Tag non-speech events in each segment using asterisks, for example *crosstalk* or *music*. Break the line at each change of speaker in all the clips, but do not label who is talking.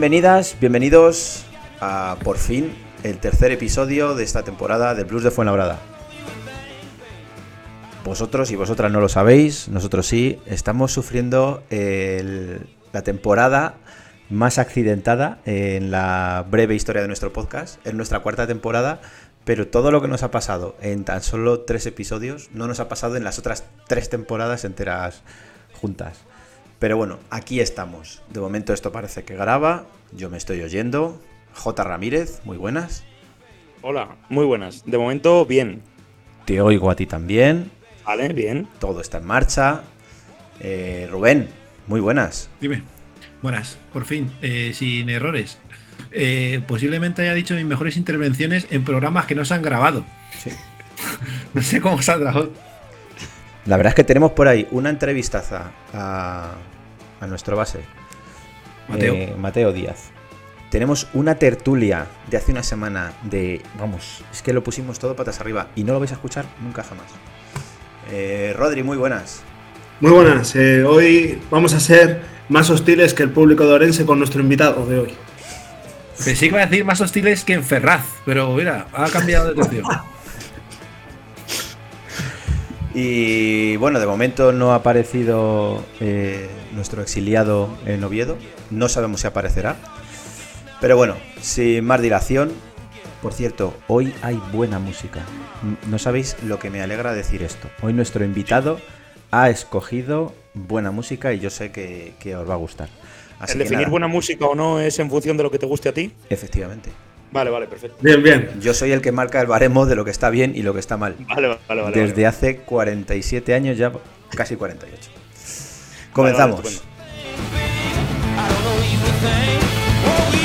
Bienvenidas, bienvenidos a por fin el tercer episodio de esta temporada del Blues de Fuenlabrada. Vosotros y vosotras no lo sabéis, nosotros sí, estamos sufriendo el- la temporada más accidentada en la breve historia de nuestro podcast, en nuestra cuarta temporada, pero todo lo que nos ha pasado en tan solo tres episodios no nos ha pasado en las otras tres temporadas enteras juntas. Pero bueno, aquí estamos. De momento esto parece que graba, yo me estoy oyendo. J. Ramírez, muy buenas.
Hola, muy buenas. De momento, bien.
Te oigo a ti también.
Vale, bien.
Todo está en marcha. Eh, Rubén, muy buenas.
Dime. Buenas, por fin, eh, sin errores. Eh, posiblemente haya dicho mis mejores intervenciones en programas que no se han grabado.
Sí. *laughs*
No sé cómo saldrá.
La verdad es que tenemos por ahí una entrevistaza a, a nuestro base,
Mateo.
eh, Mateo Díaz. Tenemos una tertulia de hace una semana de. Vamos, es que lo pusimos todo patas arriba y no lo vais a escuchar nunca jamás. Eh, Rodri, muy buenas.
Muy buenas, eh, hoy vamos a ser más hostiles que el público de Orense con nuestro invitado de hoy.
Pensé que iba a decir más hostiles que en Ferraz, pero mira, ha cambiado de atención. *laughs*
Y bueno, de momento no ha aparecido eh, nuestro exiliado en Oviedo. No sabemos si aparecerá. Pero bueno, sin más dilación. Por cierto, hoy hay buena música. No sabéis lo que me alegra decir esto. Hoy nuestro invitado ha escogido buena música y yo sé que, que os va a gustar. Así
¿El
que
definir
nada,
buena música o no es en función de lo que te guste a ti?
Efectivamente.
Vale, vale, perfecto.
Bien, bien.
Yo soy el que marca el baremo de lo que está bien y lo que está mal.
Vale, vale, vale. vale.
Desde hace 47 años, ya casi 48.
Vale,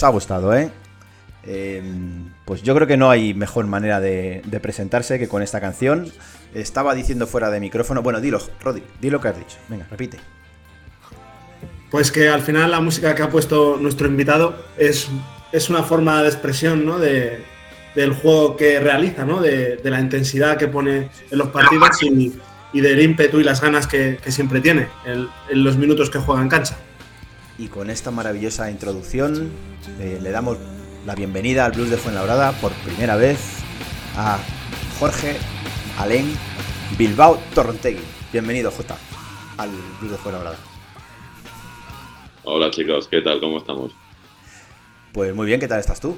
Os ha gustado, ¿eh? Eh, Pues yo creo que no hay mejor manera de, presentarse que con esta canción. Estaba diciendo fuera de micrófono. Bueno, dilo, Rodri, di lo que has dicho. Venga, repite.
Pues que al final la música que ha puesto nuestro invitado es, es una forma de expresión ¿no? de, del juego que realiza, ¿no? de, la intensidad que pone en los partidos y, del ímpetu y las ganas que, que siempre tiene en, en los minutos que juega en cancha.
Y con esta maravillosa introducción eh, le damos la bienvenida al Blues de Fuenlabrada por primera vez a Jorge Alén Bilbao Torrontegui. Bienvenido, J, al Blues de Fuenlabrada.
Hola chicos, ¿qué tal? ¿Cómo estamos?
Pues muy bien, ¿qué tal estás tú?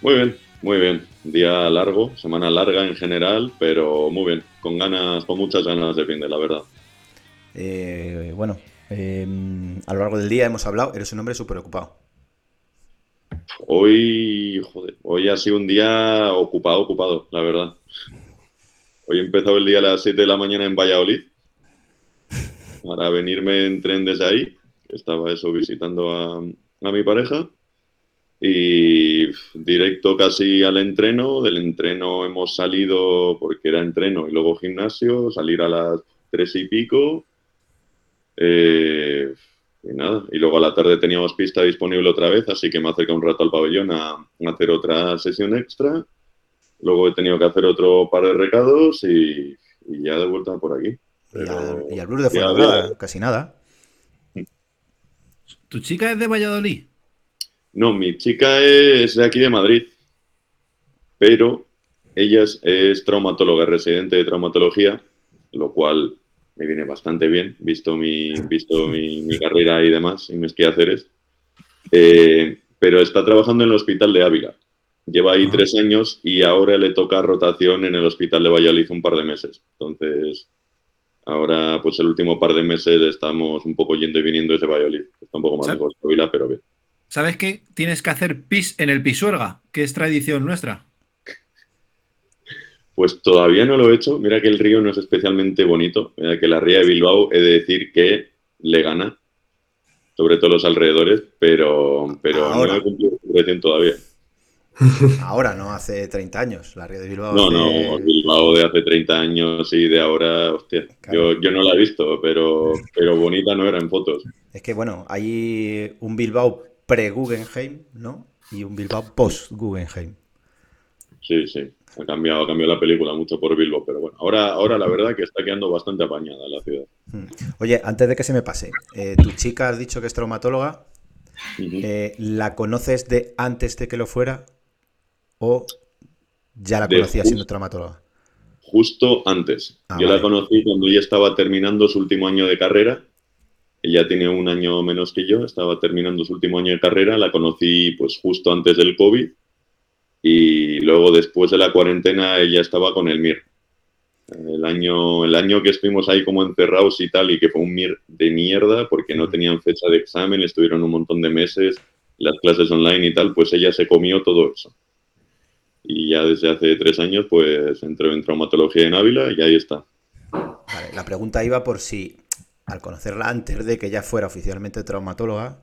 Muy bien, muy bien. Día largo, semana larga en general, pero muy bien. Con ganas, con muchas ganas de fin de la verdad.
Eh, bueno, eh, a lo largo del día hemos hablado, eres un hombre súper ocupado.
Hoy, joder, hoy ha sido un día ocupado, ocupado, la verdad. Hoy he empezado el día a las 7 de la mañana en Valladolid para venirme en tren desde ahí Estaba eso visitando a, a mi pareja y directo casi al entreno. Del entreno hemos salido, porque era entreno y luego gimnasio, salir a las tres y pico. Eh, y nada, y luego a la tarde teníamos pista disponible otra vez, así que me acerqué un rato al pabellón a, a hacer otra sesión extra. Luego he tenido que hacer otro par de recados y, y ya de vuelta por aquí.
Y
Pero-
al, y al Blues de Fuenlabrada, casi nada.
¿Tu chica es de Valladolid?
No, mi chica es de aquí de Madrid, pero ella es, es traumatóloga, residente de traumatología, lo cual me viene bastante bien, visto mi, visto mi, mi carrera y demás, y mis quehaceres. Eh, pero está trabajando en el hospital de Ávila. Lleva ahí
Ah.
tres años y ahora le toca rotación en el hospital de Valladolid un par de meses. Entonces, ahora, pues el último par de meses estamos un poco yendo y viniendo desde Valladolid. Está un poco más lejos de Ávila, pero bien.
¿Sabes qué? Tienes que hacer pis en el pisuerga, que es tradición nuestra.
Pues todavía no lo he hecho. Mira que el río no es especialmente bonito. Mira que la ría de Bilbao he de decir que le gana, sobre todo los alrededores, pero, pero
Ahora.
no he cumplido su recién todavía. *laughs*
Ahora, no hace 30 años. La Ría de Bilbao.
No,
hace-
no, Bilbao de hace 30 años y de ahora, hostia,
Claro.
yo, yo no la he visto, pero, pero bonita no era en fotos.
Es que bueno, hay un Bilbao pre-Guggenheim, ¿no? Y un Bilbao post-Guggenheim.
Sí, sí, ha cambiado, ha cambiado la película mucho por Bilbao, pero bueno, ahora, ahora la verdad que está quedando bastante apañada la ciudad.
Mm. Oye, antes de que se me pase, eh, tu chica has dicho que es traumatóloga. Eh, ¿La conoces de antes de que lo fuera? ¿O ya la conocías siendo traumatóloga?
justo antes.
Ah,
Yo
vale.
la conocí cuando ella estaba terminando su último año de carrera. Ella tiene un año menos que yo, estaba terminando su último año de carrera. La conocí pues justo antes del COVID y luego después de la cuarentena ella estaba con el MIR. El año, el año que estuvimos ahí como encerrados y tal y que fue un MIR de mierda porque no tenían fecha de examen, estuvieron un montón de meses, las clases online y tal, pues ella se comió todo eso. Y ya desde hace tres años, pues entró en traumatología en Ávila y ahí está.
Vale, la pregunta iba por si, al conocerla antes de que ya fuera oficialmente traumatóloga,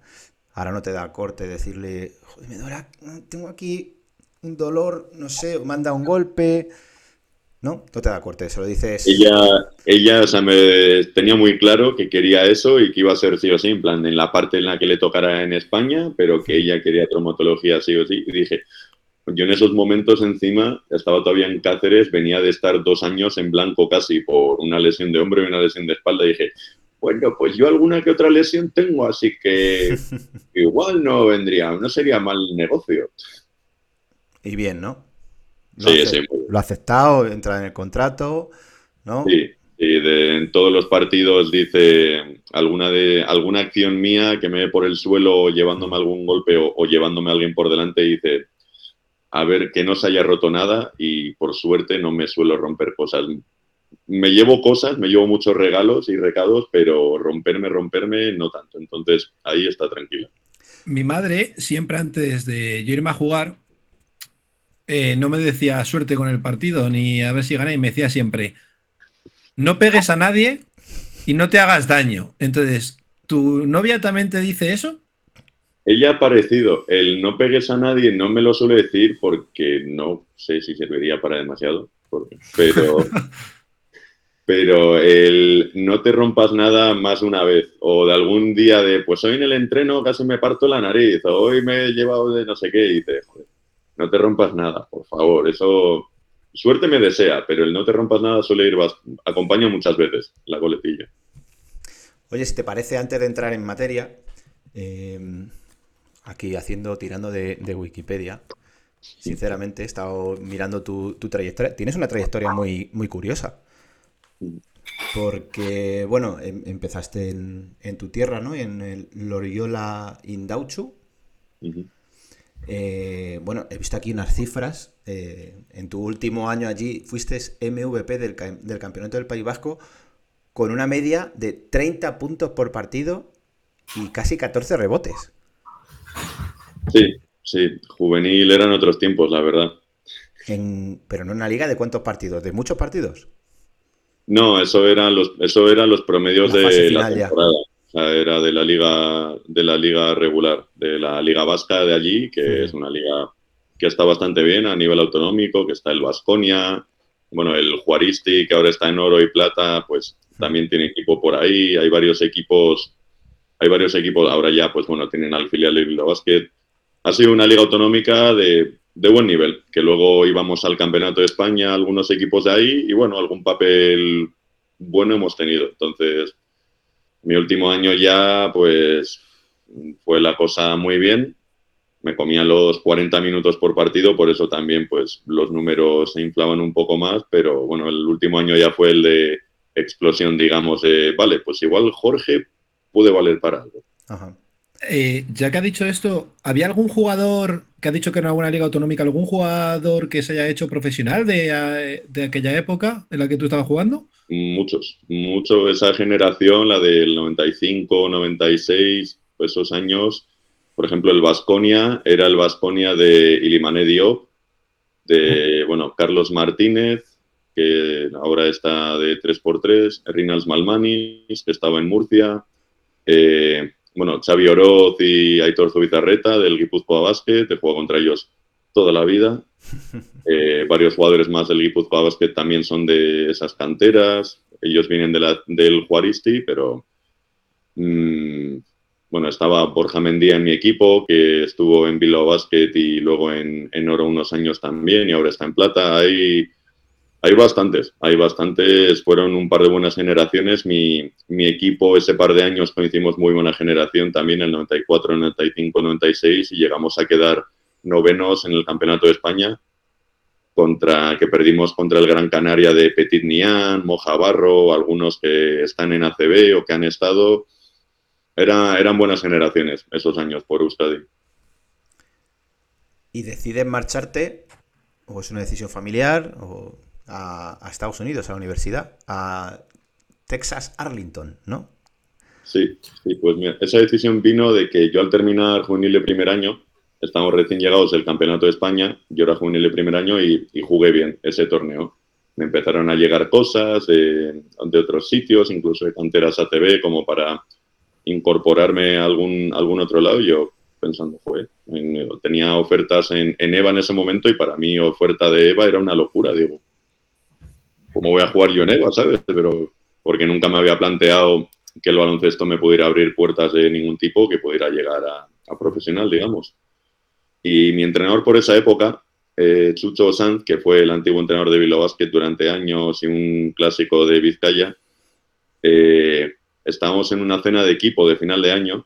ahora no te da corte decirle, joder, me duele, tengo aquí un dolor, no sé, manda un golpe. ¿No? No te da corte, se lo dices.
Ella, ella o sea, me tenía muy claro que quería eso y que iba a ser sí o sí, en plan, en la parte en la que le tocara en España, pero que ella quería traumatología sí o sí. Y dije, yo en esos momentos encima, estaba todavía en Cáceres, venía de estar dos años en blanco casi por una lesión de hombro y una lesión de espalda. Y dije, bueno, pues yo alguna que otra lesión tengo, así que *laughs* igual no vendría, no sería mal negocio.
Y bien, ¿no? Lo,
Sí,
ace-
sí,
lo ha aceptado, entra en el contrato, ¿no?
Sí, sí, de- en todos los partidos dice alguna de alguna acción mía que me ve por el suelo o llevándome algún golpe o, o llevándome a alguien por delante y dice a ver que no se haya roto nada y por suerte no me suelo romper cosas. Me llevo cosas, me llevo muchos regalos y recados, pero romperme, romperme no tanto. Entonces ahí está tranquila.
Mi madre, siempre antes de yo irme a jugar, eh, no me decía suerte con el partido ni a ver si gané, y me decía siempre, no pegues a nadie y no te hagas daño. Entonces, ¿tu novia también te dice eso?
Ella ha parecido, el no pegues a nadie no me lo suele decir porque no sé si serviría para demasiado, pero, *laughs* pero el no te rompas nada más una vez, o de algún día de, pues hoy en el entreno casi me parto la nariz, o hoy me he llevado de no sé qué, y dices, joder, no te rompas nada, por favor, eso suerte me desea, pero el no te rompas nada suele ir, acompaña muchas veces la coletilla.
Oye, si te parece, antes de entrar en materia, eh, aquí haciendo, tirando de, de Wikipedia, sinceramente he estado mirando tu, tu trayectoria. Tienes una trayectoria muy, muy curiosa. Porque, bueno, em- empezaste en, en tu tierra, ¿no? En el Loriola Indauchu.
Ujú.
Eh, bueno, he visto aquí unas cifras. eh, en tu último año allí fuiste MVP del, del Campeonato del País Vasco con una media de 30 puntos por partido y casi 14 rebotes.
Sí, sí, juvenil eran otros tiempos, la verdad.
En- pero no en una liga de cuántos partidos, de muchos partidos.
No, eso eran los, eso eran los promedios
La
de
final
la temporada. Era de la liga, de la liga regular, de la liga vasca de allí, que es una liga que está bastante bien a nivel autonómico, que está el Vasconia, bueno, el Juaristi, que ahora está en oro y plata, pues también tiene equipo por ahí, hay varios equipos, hay varios equipos, ahora ya, pues bueno, tienen al filial de Bilbao Basket. Ha sido una liga autonómica de, de buen nivel, que luego íbamos al Campeonato de España, algunos equipos de ahí, y bueno, algún papel bueno hemos tenido. Entonces, mi último año ya, pues, fue la cosa muy bien. Me comía los 40 minutos por partido, por eso también, pues, los números se inflaban un poco más, pero bueno, el último año ya fue el de explosión, digamos, de, vale, pues igual Jorge puede valer para algo.
Ajá.
Eh, ya que ha dicho esto, ¿había algún jugador que ha dicho que en alguna liga autonómica, algún jugador que se haya hecho profesional de, eh, de aquella época en la que tú estabas jugando?
Muchos, mucho esa generación, la del 95, 96, esos años. Por ejemplo, el Vasconia era el Vasconia de Ilimané Diop, de bueno, Carlos Martínez, que ahora está de 3x3, Rinals Malmanis, que estaba en Murcia, eh, bueno, Xavi Oroz y Aitor Zubizarreta del Guipúzcoa Basket, he jugado contra ellos toda la vida. *laughs* Eh, varios jugadores más del Guipúzcoa Basket también son de esas canteras. Ellos vienen de la- del Juaristi, pero mm, bueno, estaba Borja Mendía en mi equipo, que estuvo en Bilbao Basket y luego en, en oro unos años también y ahora está en plata. Hay, hay bastantes, hay bastantes. Fueron un par de buenas generaciones. Mi, mi equipo ese par de años coincidimos muy buena generación también, el 94, 95, 96 y llegamos a quedar novenos en el Campeonato de España contra que perdimos contra el Gran Canaria de Petit Nian, Moja Barro, algunos que están en ACB o que han estado. Era, eran buenas generaciones esos años por Euskadi.
¿Y decides marcharte? ¿O es una decisión familiar? ¿O a, Estados Unidos, a la universidad? A Texas Arlington, ¿no?
Sí, sí, pues mira, esa decisión vino de que yo al terminar juvenil de primer año, estamos recién llegados del Campeonato de España, yo era juvenil de primer año y, jugué bien ese torneo. Me empezaron a llegar cosas de, otros sitios, incluso de canteras ATV, como para incorporarme a algún, algún otro lado. Yo pensando, fue, tenía ofertas en, en EVA en ese momento y para mí oferta de EVA era una locura, digo. ¿Cómo voy a jugar yo en EVA, sabes? Pero porque nunca me había planteado que el baloncesto me pudiera abrir puertas de ningún tipo, que pudiera llegar a, a profesional, digamos. Y mi entrenador por esa época, eh, Chucho Sanz, que fue el antiguo entrenador de Bilbao Basket durante años y un clásico de Vizcaya, eh, estábamos en una cena de equipo de final de año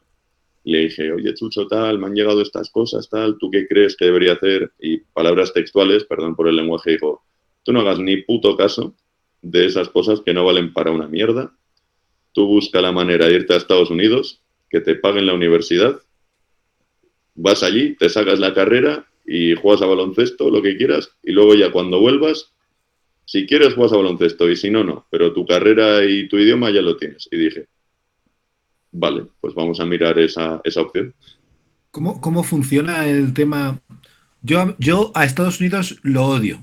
le dije, oye Chucho, tal, me han llegado estas cosas, tal, ¿tú qué crees que debería hacer? Y palabras textuales, perdón por el lenguaje, dijo, tú no hagas ni puto caso de esas cosas que no valen para una mierda. Tú busca la manera de irte a Estados Unidos, que te paguen la universidad, vas allí, te sacas la carrera y juegas a baloncesto, lo que quieras, y luego ya cuando vuelvas, si quieres juegas a baloncesto y si no, no, pero tu carrera y tu idioma ya lo tienes. Y dije, vale, pues vamos a mirar esa, esa opción.
¿Cómo, cómo funciona el tema? Yo, yo a Estados Unidos lo odio,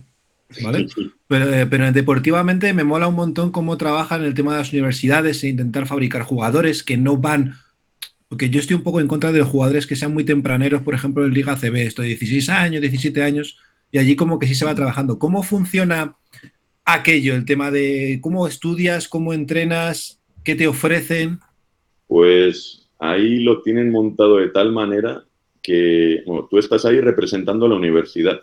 ¿vale? Pero, eh, pero deportivamente me mola un montón cómo trabajan el tema de las universidades e intentar fabricar jugadores que no van. Porque yo estoy un poco en contra de los jugadores que sean muy tempraneros, por ejemplo, en Liga CB, estoy 16 años, 17 años, y allí como que sí se va trabajando. ¿Cómo funciona aquello? El tema de cómo estudias, cómo entrenas, qué te ofrecen.
Pues ahí lo tienen montado de tal manera que bueno, tú estás ahí representando a la universidad.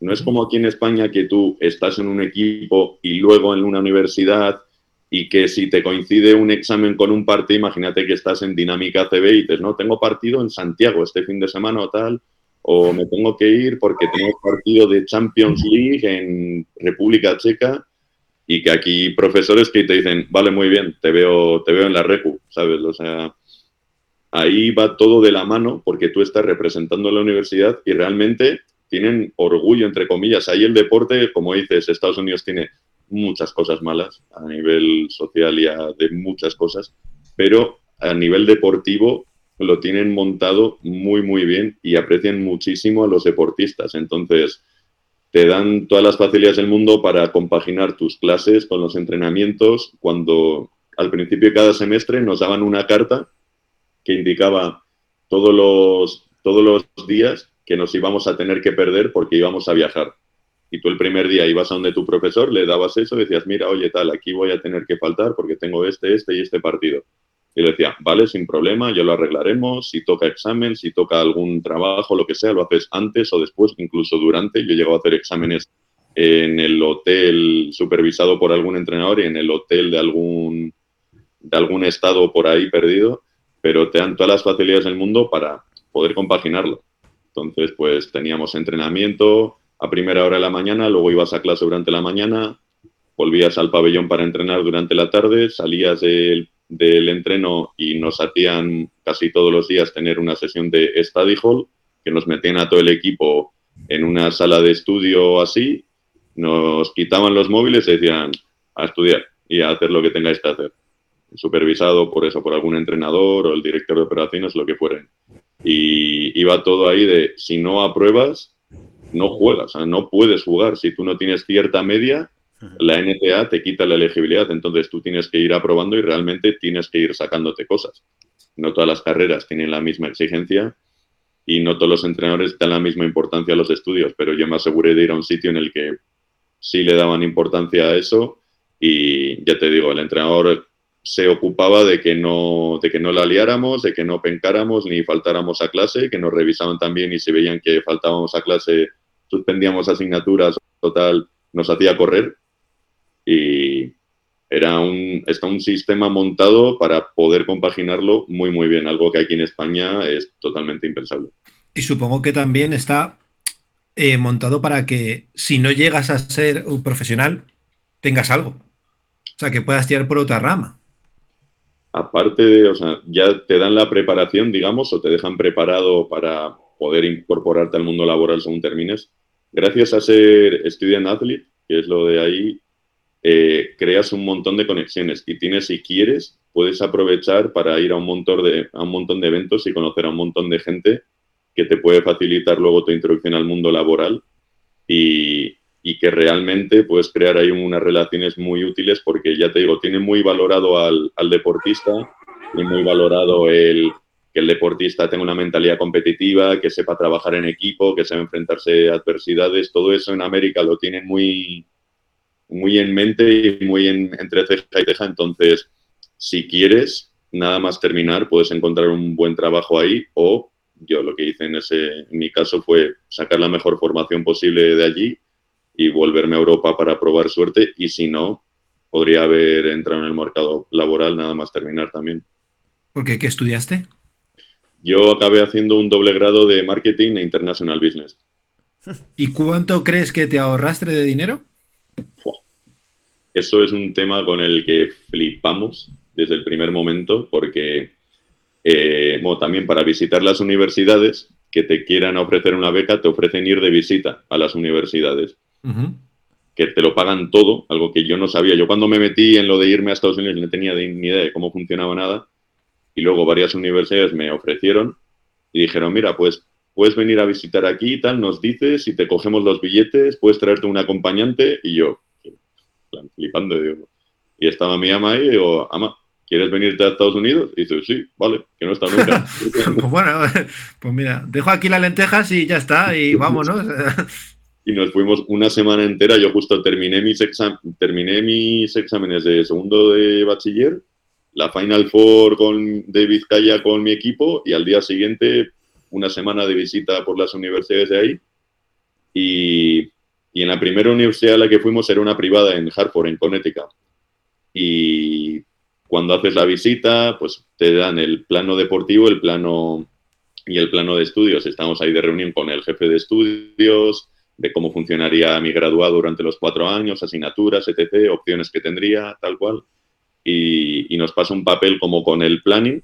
No es como aquí en España que tú estás en un equipo y luego en una universidad y que si te coincide un examen con un partido, imagínate que estás en dinámica CB y dices, no, tengo partido en Santiago este fin de semana o tal, o me tengo que ir porque tengo partido de Champions League en República Checa y que aquí profesores que te dicen, vale, muy bien, te veo, te veo en la recu, ¿sabes? O sea, ahí va todo de la mano porque tú estás representando a la universidad y realmente tienen orgullo, entre comillas. Ahí el deporte, como dices, Estados Unidos tiene muchas cosas malas a nivel social y a- de muchas cosas, pero a nivel deportivo lo tienen montado muy, muy bien y aprecian muchísimo a los deportistas. Entonces, te dan todas las facilidades del mundo para compaginar tus clases con los entrenamientos. Cuando al principio de cada semestre nos daban una carta que indicaba todos los, todos los días que nos íbamos a tener que perder porque íbamos a viajar. Y tú el primer día ibas a donde tu profesor, le dabas eso, decías, mira, oye, tal, aquí voy a tener que faltar porque tengo este, este y este partido. Y le decía, vale, sin problema, ya lo arreglaremos, si toca examen, si toca algún trabajo, lo que sea, lo haces antes o después, incluso durante. Yo llego a hacer exámenes en el hotel supervisado por algún entrenador y en el hotel de algún, de algún estado por ahí perdido, pero te dan todas las facilidades del mundo para poder compaginarlo. Entonces, pues teníamos entrenamiento a primera hora de la mañana, luego ibas a clase durante la mañana, volvías al pabellón para entrenar durante la tarde, salías del, del entreno y nos hacían casi todos los días tener una sesión de study hall, que nos metían a todo el equipo en una sala de estudio así, nos quitaban los móviles y decían a estudiar y a hacer lo que tengáis que hacer. Supervisado por eso, por algún entrenador o el director de operaciones, lo que fueren. Y iba todo ahí de, si no apruebas, no juegas, o sea, no puedes jugar. Si tú no tienes cierta media, la NTA te quita la elegibilidad, entonces tú tienes que ir aprobando y realmente tienes que ir sacándote cosas. No todas las carreras tienen la misma exigencia y no todos los entrenadores dan la misma importancia a los estudios, pero yo me aseguré de ir a un sitio en el que sí le daban importancia a eso y ya te digo, el entrenador se ocupaba de que no, de que no la liáramos, de que no pencáramos ni faltáramos a clase, que nos revisaban también y si veían que faltábamos a clase, suspendíamos asignaturas, total, nos hacía correr y era un, está un sistema montado para poder compaginarlo muy, muy bien, algo que aquí en España es totalmente impensable.
Y supongo que también está eh, montado para que si no llegas a ser un profesional, tengas algo. O sea, que puedas tirar por otra rama.
Aparte de, o sea, ya te dan la preparación, digamos, o te dejan preparado para poder incorporarte al mundo laboral según termines. Gracias a ser student athlete, que es lo de ahí, eh, creas un montón de conexiones y tienes, si quieres, puedes aprovechar para ir a un, montón de, a un montón de eventos y conocer a un montón de gente que te puede facilitar luego tu introducción al mundo laboral y, y que realmente puedes crear ahí unas relaciones muy útiles porque ya te digo, tiene muy valorado al, al deportista y muy valorado el que el deportista tenga una mentalidad competitiva, que sepa trabajar en equipo, que sepa enfrentarse a adversidades, todo eso en América lo tienen muy, muy en mente y muy en, entre ceja y ceja. Entonces, si quieres, nada más terminar, puedes encontrar un buen trabajo ahí o yo lo que hice en, ese, en mi caso fue sacar la mejor formación posible de allí y volverme a Europa para probar suerte y si no, podría haber entrado en el mercado laboral nada más terminar también.
¿Por qué? ¿Qué estudiaste?
Yo acabé haciendo un doble grado de Marketing e International Business. *laughs*
¿Y cuánto crees que te ahorraste de dinero?
Eso es un tema con el que flipamos desde el primer momento porque eh, bueno, también para visitar las universidades que te quieran ofrecer una beca, te ofrecen ir de visita a las universidades, Que te lo pagan todo, algo que yo no sabía. Yo cuando me metí en lo de irme a Estados Unidos no tenía ni idea de cómo funcionaba nada y luego varias universidades me ofrecieron y dijeron, mira, pues puedes venir a visitar aquí y tal, nos dices y te cogemos los billetes, puedes traerte un acompañante y yo, plan, flipando, digo, y estaba mi ama ahí y digo, ama, ¿quieres venirte a Estados Unidos? Y dice, sí, vale, que no está nunca. *laughs*
Pues bueno, *laughs* pues mira, dejo aquí las lentejas y ya está, y *laughs* vámonos.
Y nos fuimos una semana entera. Yo justo terminé mis, terminé mis exámenes de segundo de bachiller, la Final Four con, de Vizcaya con mi equipo y al día siguiente una semana de visita por las universidades de ahí. Y, y en la primera universidad a la que fuimos era una privada en Hartford, en Connecticut. Y cuando haces la visita, pues te dan el plano deportivo, el plano y el plano de estudios. Estamos ahí de reunión con el jefe de estudios, de cómo funcionaría mi graduado durante los cuatro años, asignaturas, etc., opciones que tendría, tal cual. Y, y nos pasa un papel como con el planning.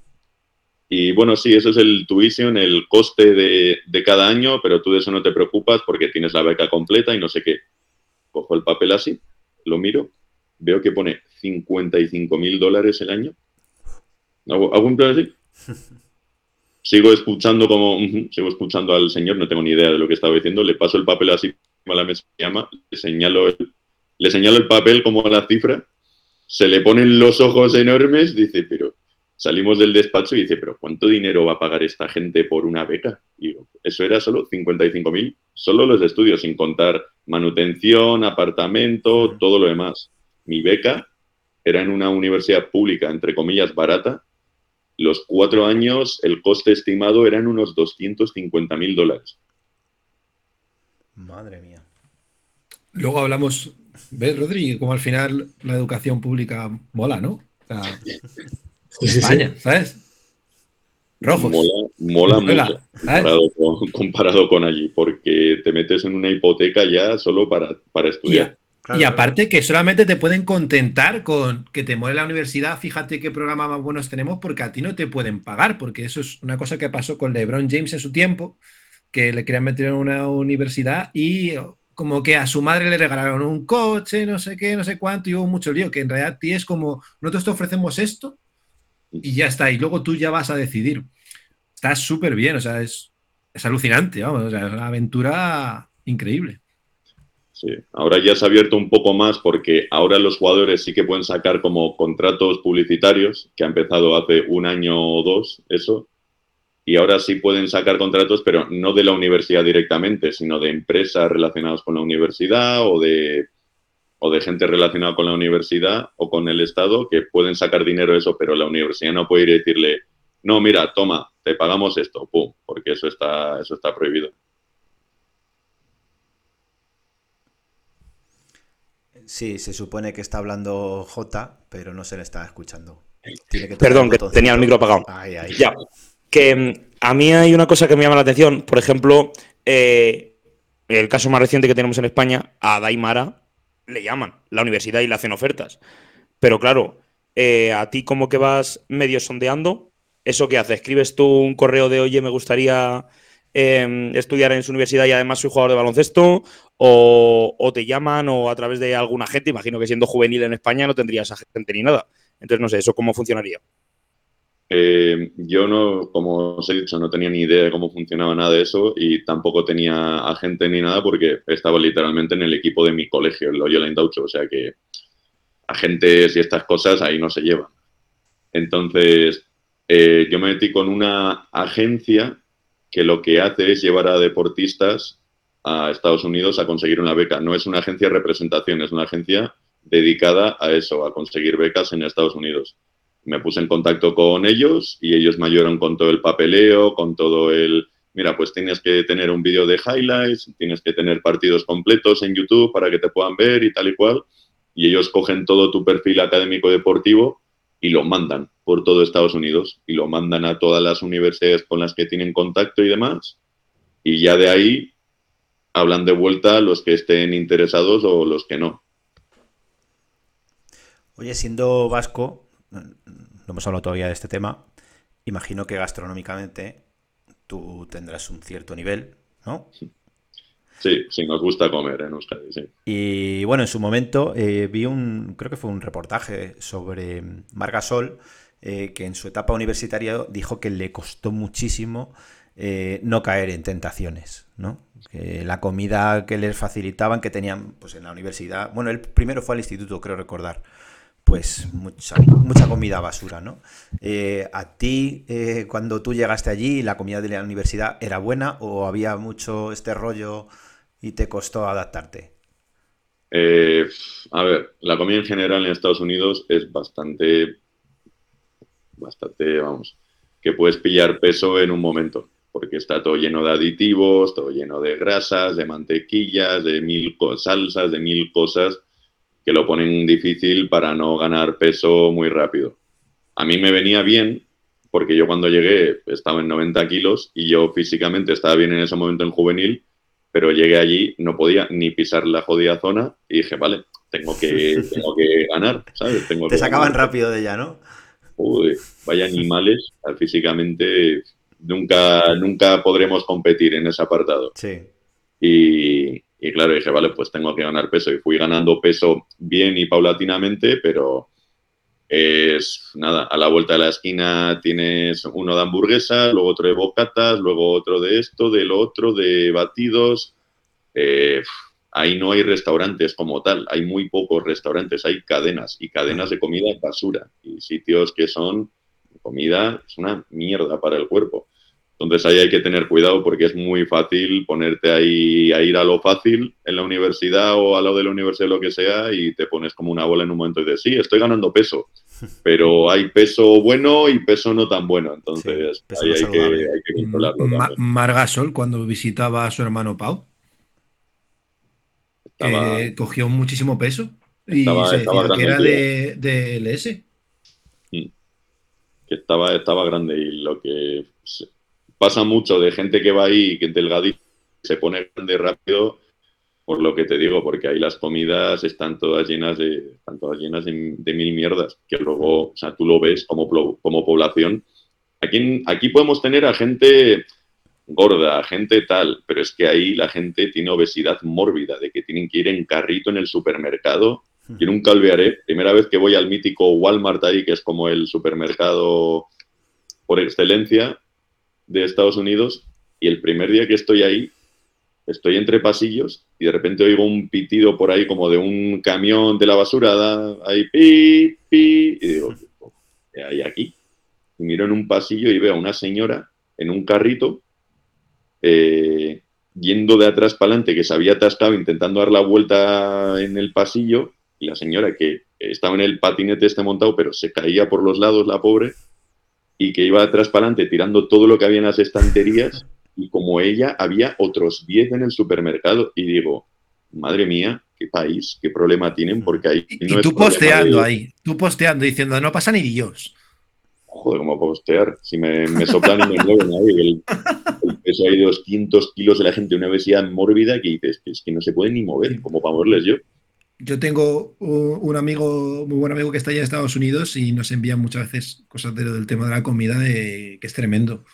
Y bueno, sí, eso es el tuition, el coste de, de cada año, pero tú de eso no te preocupas porque tienes la beca completa y no sé qué. Cojo el papel así, lo miro, veo que pone 55 mil dólares el año. Hago, plan así. *laughs* Sigo escuchando como, sigo escuchando al señor, no tengo ni idea de lo que estaba diciendo, le paso el papel así a la mesa, me llama, le señalo el, le señalo el papel como la cifra, se le ponen los ojos enormes, dice, pero salimos del despacho y dice, pero ¿cuánto dinero va a pagar esta gente por una beca? Y digo, eso era solo 55.000, solo los estudios, sin contar manutención, apartamento, todo lo demás. Mi beca era en una universidad pública, entre comillas, barata. Los cuatro años, el coste estimado eran unos 250.000 dólares.
Madre mía.
Luego hablamos, ¿ves, Rodri? Como al final la educación pública mola, ¿no? O sea, *laughs*
Sí, sí, sí.
España, ¿sabes? Rojos.
Mola, mola
Mola,
mucho comparado con, comparado con allí, porque te metes en una hipoteca ya solo para, para estudiar.
Y aparte que solamente te pueden contentar con que te muere la universidad, fíjate qué programas más buenos tenemos, porque a ti no te pueden pagar, porque eso es una cosa que pasó con LeBron James en su tiempo, que le querían meter en una universidad y como que a su madre le regalaron un coche, no sé qué, no sé cuánto, y hubo mucho lío, que en realidad ti es como, nosotros te ofrecemos esto y ya está, y luego tú ya vas a decidir. Está súper bien, o sea, es, es alucinante, vamos, es una aventura increíble.
Sí. Ahora ya se ha abierto un poco más porque ahora los jugadores sí que pueden sacar como contratos publicitarios, que ha empezado hace un año o dos, eso. Y ahora sí pueden sacar contratos, pero no de la universidad directamente, sino de empresas relacionadas con la universidad o de, o de gente relacionada con la universidad o con el Estado que pueden sacar dinero de eso, pero la universidad no puede ir y decirle, no, mira, toma, te pagamos esto, pum, porque eso está, eso está prohibido.
Sí, se supone que está hablando J, pero no se le está escuchando. Tiene que tocar
Perdón, que tenía el micro apagado. Ya. Que mm, a mí hay una cosa que me llama la atención. Por ejemplo, eh, el caso más reciente que tenemos en España, a Daimara le llaman la universidad y le hacen ofertas. Pero claro, eh, a ti como que vas medio sondeando, ¿eso qué hace? ¿Escribes tú un correo de, oye, me gustaría eh, estudiar en su universidad y además soy jugador de baloncesto? O, te llaman o a través de alguna gente, imagino que siendo juvenil en España no tendrías a gente ni nada. Entonces, no sé, ¿eso cómo funcionaría?
Eh, yo no, como os he dicho, no tenía ni idea de cómo funcionaba nada de eso y tampoco tenía agente ni nada porque estaba literalmente en el equipo de mi colegio, el Loyola Indaucho, o sea que agentes y estas cosas ahí no se llevan. Entonces, eh, yo me metí con una agencia que lo que hace es llevar a deportistas a Estados Unidos a conseguir una beca. No es una agencia de representación, es una agencia dedicada a eso, a conseguir becas en Estados Unidos me puse en contacto con ellos y ellos me ayudaron con todo el papeleo, con todo el, mira, pues tienes que tener un vídeo de highlights, tienes que tener partidos completos en YouTube para que te puedan ver y tal y cual. Y ellos cogen todo tu perfil académico deportivo y lo mandan por todo Estados Unidos y lo mandan a todas las universidades con las que tienen contacto y demás. Y ya de ahí hablan de vuelta los que estén interesados o los que no.
Oye, siendo vasco, no hemos hablado todavía de este tema, imagino que gastronómicamente tú tendrás un cierto nivel, ¿no?
Sí, sí, nos gusta comer en Euskadi, sí.
Y bueno, en su momento eh, vi un, creo que fue un reportaje sobre Margasol, eh, que en su etapa universitaria dijo que le costó muchísimo eh, no caer en tentaciones, ¿no? La comida que les facilitaban, que tenían pues en la universidad, bueno, el primero fue al instituto, creo recordar, pues mucha, mucha comida basura, ¿no? Eh, ¿A ti, cuando tú llegaste allí, la comida de la universidad era buena o había mucho este rollo y te costó adaptarte?
A ver, la comida en general en Estados Unidos es bastante, bastante, vamos, que puedes pillar peso en un momento, porque está todo lleno de aditivos, todo lleno de grasas, de mantequillas, de mil salsas, de mil cosas que lo ponen difícil para no ganar peso muy rápido. A mí me venía bien, porque yo cuando llegué estaba en 90 kilos y yo físicamente estaba bien en ese momento en juvenil, pero llegué allí, no podía ni pisar la jodida zona y dije, vale, tengo que, *laughs* tengo que ganar, ¿sabes? Tengo
Te
que
sacaban
ganar.
rápido de ella, ¿no?
Uy, vaya animales, físicamente nunca, nunca podremos competir en ese apartado.
Sí.
Y, y claro, dije, vale, pues tengo que ganar peso. Y fui ganando peso bien y paulatinamente, pero es nada, a la vuelta de la esquina tienes uno de hamburguesas, luego otro de bocatas, luego otro de esto, del otro, de batidos. Eh, ahí no hay restaurantes como tal, hay muy pocos restaurantes, hay cadenas y cadenas de comida basura y sitios que son comida es una mierda para el cuerpo. Entonces ahí hay que tener cuidado porque es muy fácil ponerte ahí a ir a lo fácil en la universidad o a lo de la universidad, lo que sea, y te pones como una bola en un momento y dices, sí, estoy ganando peso, *laughs* pero hay peso bueno y peso no tan bueno. Entonces
Sí,
ahí hay que,
saludable.
hay que controlarlo.
Ma-
también.
Margasol, cuando visitaba a su hermano Pau,
Estaba-
cogió muchísimo peso y
Estaba-
se
estaba
decía que era de, de LS.
que estaba, estaba grande y lo que pasa mucho de gente que va ahí, que delgadito, se pone grande rápido, por lo que te digo, porque ahí las comidas están todas llenas de, están todas llenas de, de mil mierdas, que luego, o sea, tú lo ves como, como población. Aquí, aquí podemos tener a gente gorda, gente tal, pero es que ahí la gente tiene obesidad mórbida, de que tienen que ir en carrito en el supermercado. Yo nunca olvidaré, primera vez que voy al mítico Walmart ahí, que es como el supermercado por excelencia de Estados Unidos, y el primer día que estoy ahí, estoy entre pasillos y de repente oigo un pitido por ahí como de un camión de la basura, da, ahí pi, pi, y digo, ¿qué hay aquí? Y miro en un pasillo y veo a una señora en un carrito eh, yendo de atrás para adelante, que se había atascado intentando dar la vuelta en el pasillo, y la señora que estaba en el patinete este montado, pero se caía por los lados, la pobre, y que iba de atrás para adelante tirando todo lo que había en las estanterías, y como ella, había otros 10 en el supermercado, y digo, madre mía, qué país, qué problema tienen, porque ahí
Y,
no
y tú posteando
de-
ahí, tú posteando diciendo, no pasa ni Dios.
Joder, ¿cómo postear? Si me, me soplan y me mueven ahí, el, el peso ahí de 200 kilos de la gente, una obesidad mórbida que dices, que es que no se pueden ni mover, como para moverles yo.
Yo tengo un amigo, muy buen amigo que está allá en Estados Unidos y nos envía muchas veces cosas de- del tema de la comida de, que es tremendo.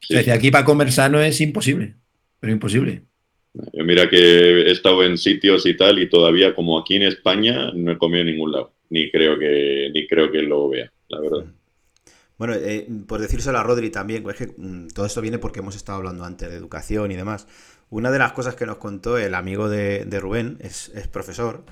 Sí.
O sea, aquí para comer sano es imposible, pero imposible.
Yo mira que he estado en sitios y tal, y todavía como aquí en España no he comido en ningún lado. Ni creo que, ni creo que lo vea, la verdad.
Bueno, eh, por decírselo a Rodri también, pues es que mm, todo esto viene porque hemos estado hablando antes de educación y demás. Una de las cosas que nos contó el amigo de, de Rubén es, es profesor,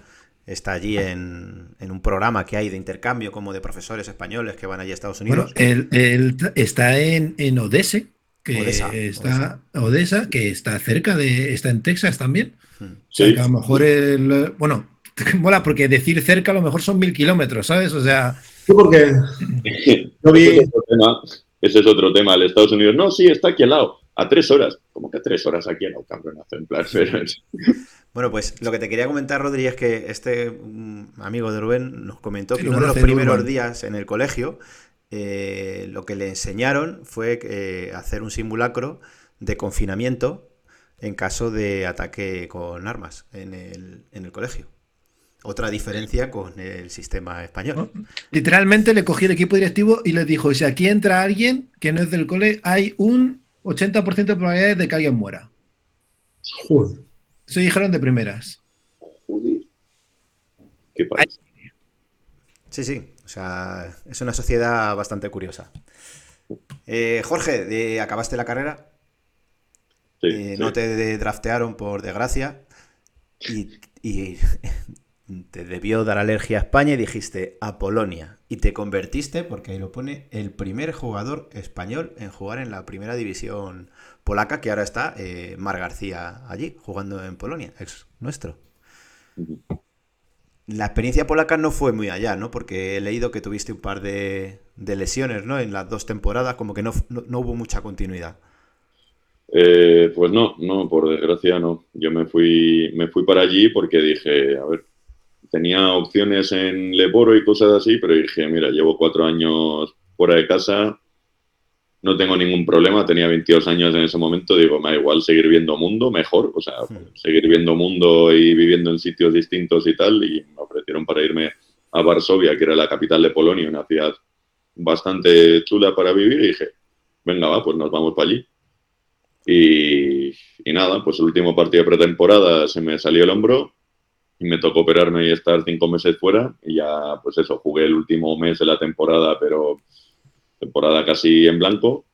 está allí en, en un programa que hay de intercambio como de profesores españoles que van allí a Estados
Bueno,
Unidos.
él, él está en, en Odese, que
Odessa,
está Odessa, que está cerca de, está en Texas también.
Mm.
O sea,
Sí.
que a lo mejor el, bueno, *laughs* mola porque decir cerca a lo mejor son mil kilómetros, ¿sabes? O sea,
Sí, porque yo vi,
Ese es otro tema. Ese es otro tema. El Estados Unidos, no, sí, está aquí al lado, a tres horas. Como que a tres horas aquí al lado, cabrón, en plan, pero es-
Bueno, pues lo que te quería comentar, Rodri, es que este mm, amigo de Rubén nos comentó que uno de los primeros días en el colegio eh, lo que le enseñaron fue eh, hacer un simulacro de confinamiento en caso de ataque con armas en el, en el colegio. Otra diferencia con el sistema español.
literalmente le cogí el equipo directivo y les dijo, si aquí entra alguien que no es del cole, hay un 80% de probabilidades de que alguien muera.
joder,
Eso dijeron de primeras.
Joder. ¿Qué país?
Sí, sí. O sea, es una sociedad bastante curiosa. Eh, Jorge, de- ¿acabaste la carrera?
Sí,
Eh,
sí.
No te draftearon por desgracia y, y te debió dar alergia a España y dijiste a Polonia y te convertiste, porque ahí lo pone, el primer jugador español en jugar en la primera división polaca, que ahora está eh, Mar García allí, jugando en Polonia, ex nuestro. La experiencia polaca no fue muy allá, ¿no? Porque he leído que tuviste un par de, de lesiones, ¿no? En las dos temporadas, como que no, no- no hubo mucha continuidad.
Eh, pues no, no, por desgracia no. Yo me fui, me fui para allí porque dije, a ver, tenía opciones en Leboro y cosas así, pero dije, mira, llevo cuatro años fuera de casa, no tengo ningún problema, tenía 22 años en ese momento, digo, me da igual seguir viendo mundo, mejor, o sea, seguir viendo mundo y viviendo en sitios distintos y tal, y me ofrecieron para irme a Varsovia, que era la capital de Polonia, una ciudad bastante chula para vivir, y dije, venga, va, pues nos vamos para allí. Y, y nada, pues el último partido de pretemporada se me salió el hombro me tocó operarme y estar cinco meses fuera. Y ya, pues eso, jugué el último mes de la temporada, pero temporada casi en blanco.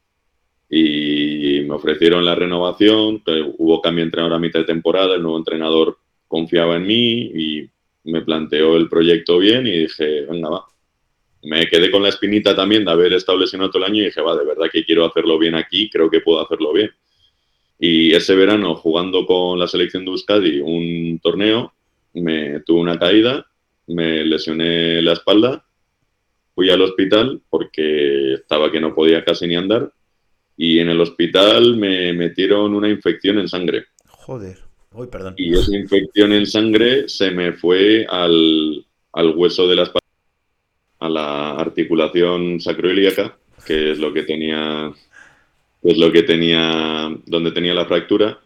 Y me ofrecieron la renovación, hubo cambio de entrenador a mitad de temporada, el nuevo entrenador confiaba en mí y me planteó el proyecto bien y dije, venga, va. me quedé con la espinita también de haber estado lesionado todo el año y dije, va, de verdad que quiero hacerlo bien aquí, creo que puedo hacerlo bien. Y ese verano, jugando con la selección de Euskadi un torneo, me tuve una caída, me lesioné la espalda, fui al hospital porque estaba que no podía casi ni andar y en el hospital me metieron una infección en sangre.
Joder. Uy, perdón.
Y esa infección en sangre se me fue al, al hueso de la espalda, a la articulación sacroiliaca, que es lo que tenía, es lo que tenía, donde tenía la fractura.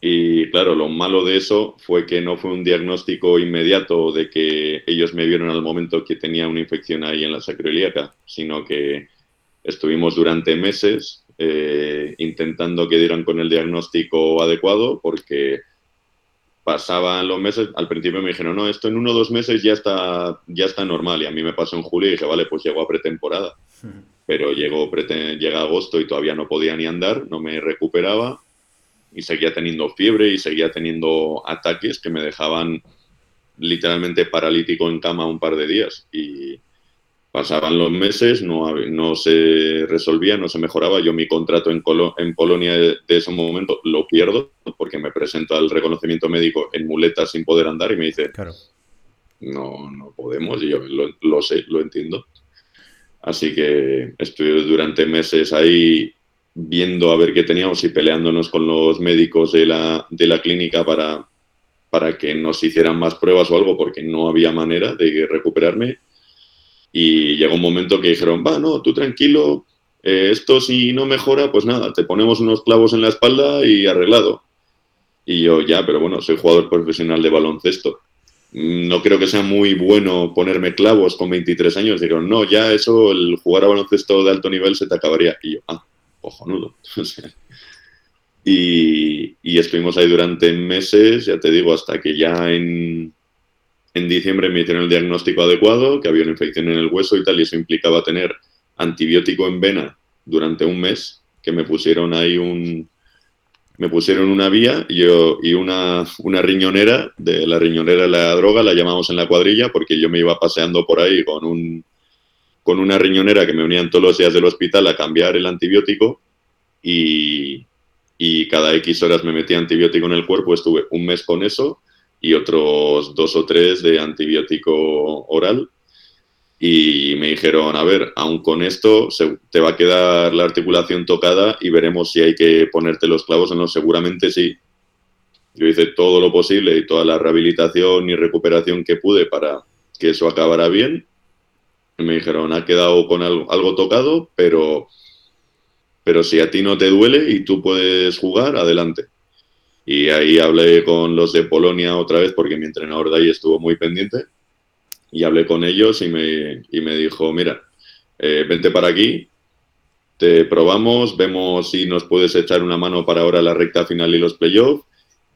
Y claro, lo malo de eso fue que no fue un diagnóstico inmediato de que ellos me vieron al momento que tenía una infección ahí en la sacroiliaca, sino que estuvimos durante meses eh, intentando que dieran con el diagnóstico adecuado porque pasaban los meses, al principio me dijeron, no, esto en uno o dos meses ya está, ya está normal y a mí me pasó en julio y dije, vale, pues llegó a pretemporada, pero llegó prete- llega agosto y todavía no podía ni andar, no me recuperaba y seguía teniendo fiebre y seguía teniendo ataques que me dejaban literalmente paralítico en cama un par de días y pasaban los meses, no, no se resolvía, no se mejoraba. Yo mi contrato en, Colo- en Polonia de, de ese momento lo pierdo porque me presento al reconocimiento médico en muletas sin poder andar y me dice,
Claro.
no, no podemos, y yo lo, lo sé, lo entiendo. Así que estuve durante meses ahí viendo a ver qué teníamos y peleándonos con los médicos de la, de la clínica para, para que nos hicieran más pruebas o algo, porque no había manera de recuperarme. Y llegó un momento que dijeron, va, no, tú tranquilo, eh, esto si no mejora, pues nada, te ponemos unos clavos en la espalda y arreglado. Y yo, ya, pero bueno, soy jugador profesional de baloncesto no creo que sea muy bueno ponerme clavos con 23 años. Dijeron, no, ya eso, el jugar a baloncesto de alto nivel se te acabaría. Y yo, ah, cojonudo. *laughs* Y, y estuvimos ahí durante meses, ya te digo, hasta que ya en, en diciembre me hicieron el diagnóstico adecuado, que había una infección en el hueso y tal, y eso implicaba tener antibiótico en vena durante un mes, que me pusieron ahí un, me pusieron una vía y, yo, y una, una riñonera, de la riñonera de la droga, la llamamos en la cuadrilla, porque yo me iba paseando por ahí con, un, con una riñonera que me unían todos los días del hospital a cambiar el antibiótico y, y cada X horas me metía antibiótico en el cuerpo, estuve un mes con eso y otros dos o tres de antibiótico oral. Y me dijeron, a ver, aún con esto se- te va a quedar la articulación tocada y veremos si hay que ponerte los clavos o no. Seguramente sí. Yo hice todo lo posible y toda la rehabilitación y recuperación que pude para que eso acabara bien. Me dijeron, ha quedado con algo, algo tocado, pero, pero si a ti no te duele y tú puedes jugar, adelante. Y ahí hablé con los de Polonia otra vez porque mi entrenador de ahí estuvo muy pendiente y hablé con ellos y me, y me dijo, mira, eh, vente para aquí, te probamos, vemos si nos puedes echar una mano para ahora la recta final y los playoffs,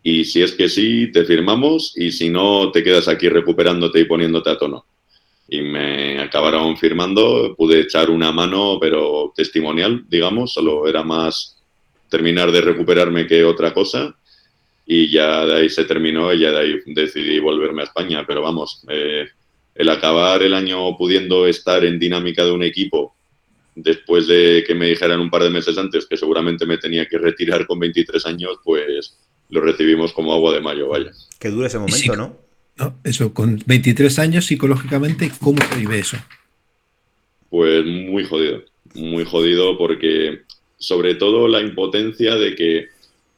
y si es que sí, te firmamos, y si no, te quedas aquí recuperándote y poniéndote a tono. Y me acabaron firmando, pude echar una mano, pero testimonial, digamos, solo era más terminar de recuperarme que otra cosa, y ya de ahí se terminó y ya de ahí decidí volverme a España, pero vamos, eh, el acabar el año pudiendo estar en dinámica de un equipo después de que me dijeran un par de meses antes que seguramente me tenía que retirar con 23 años, pues lo recibimos como agua de mayo, vaya.
Que dure ese momento. ¿no?
¿No? Eso, con 23 años psicológicamente, ¿cómo se vive eso?
Pues muy jodido, muy jodido porque sobre todo la impotencia de que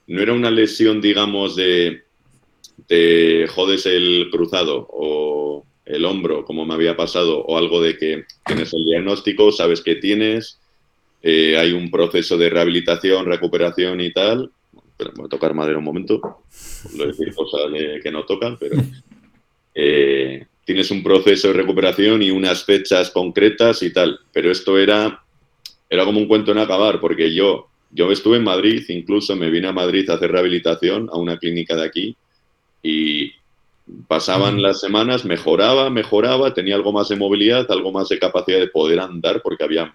no era una lesión, digamos, de te jodes el cruzado o el hombro, como me había pasado, o algo de que tienes el diagnóstico, sabes que tienes, eh, hay un proceso de rehabilitación, recuperación y tal. Pero voy a tocar madera un momento, no decir cosas que no tocan, pero eh, tienes un proceso de recuperación y unas fechas concretas y tal. Pero esto era, era como un cuento en acabar, porque yo, yo estuve en Madrid, incluso me vine a Madrid a hacer rehabilitación a una clínica de aquí y pasaban las semanas, mejoraba, mejoraba, tenía algo más de movilidad, algo más de capacidad de poder andar, porque había,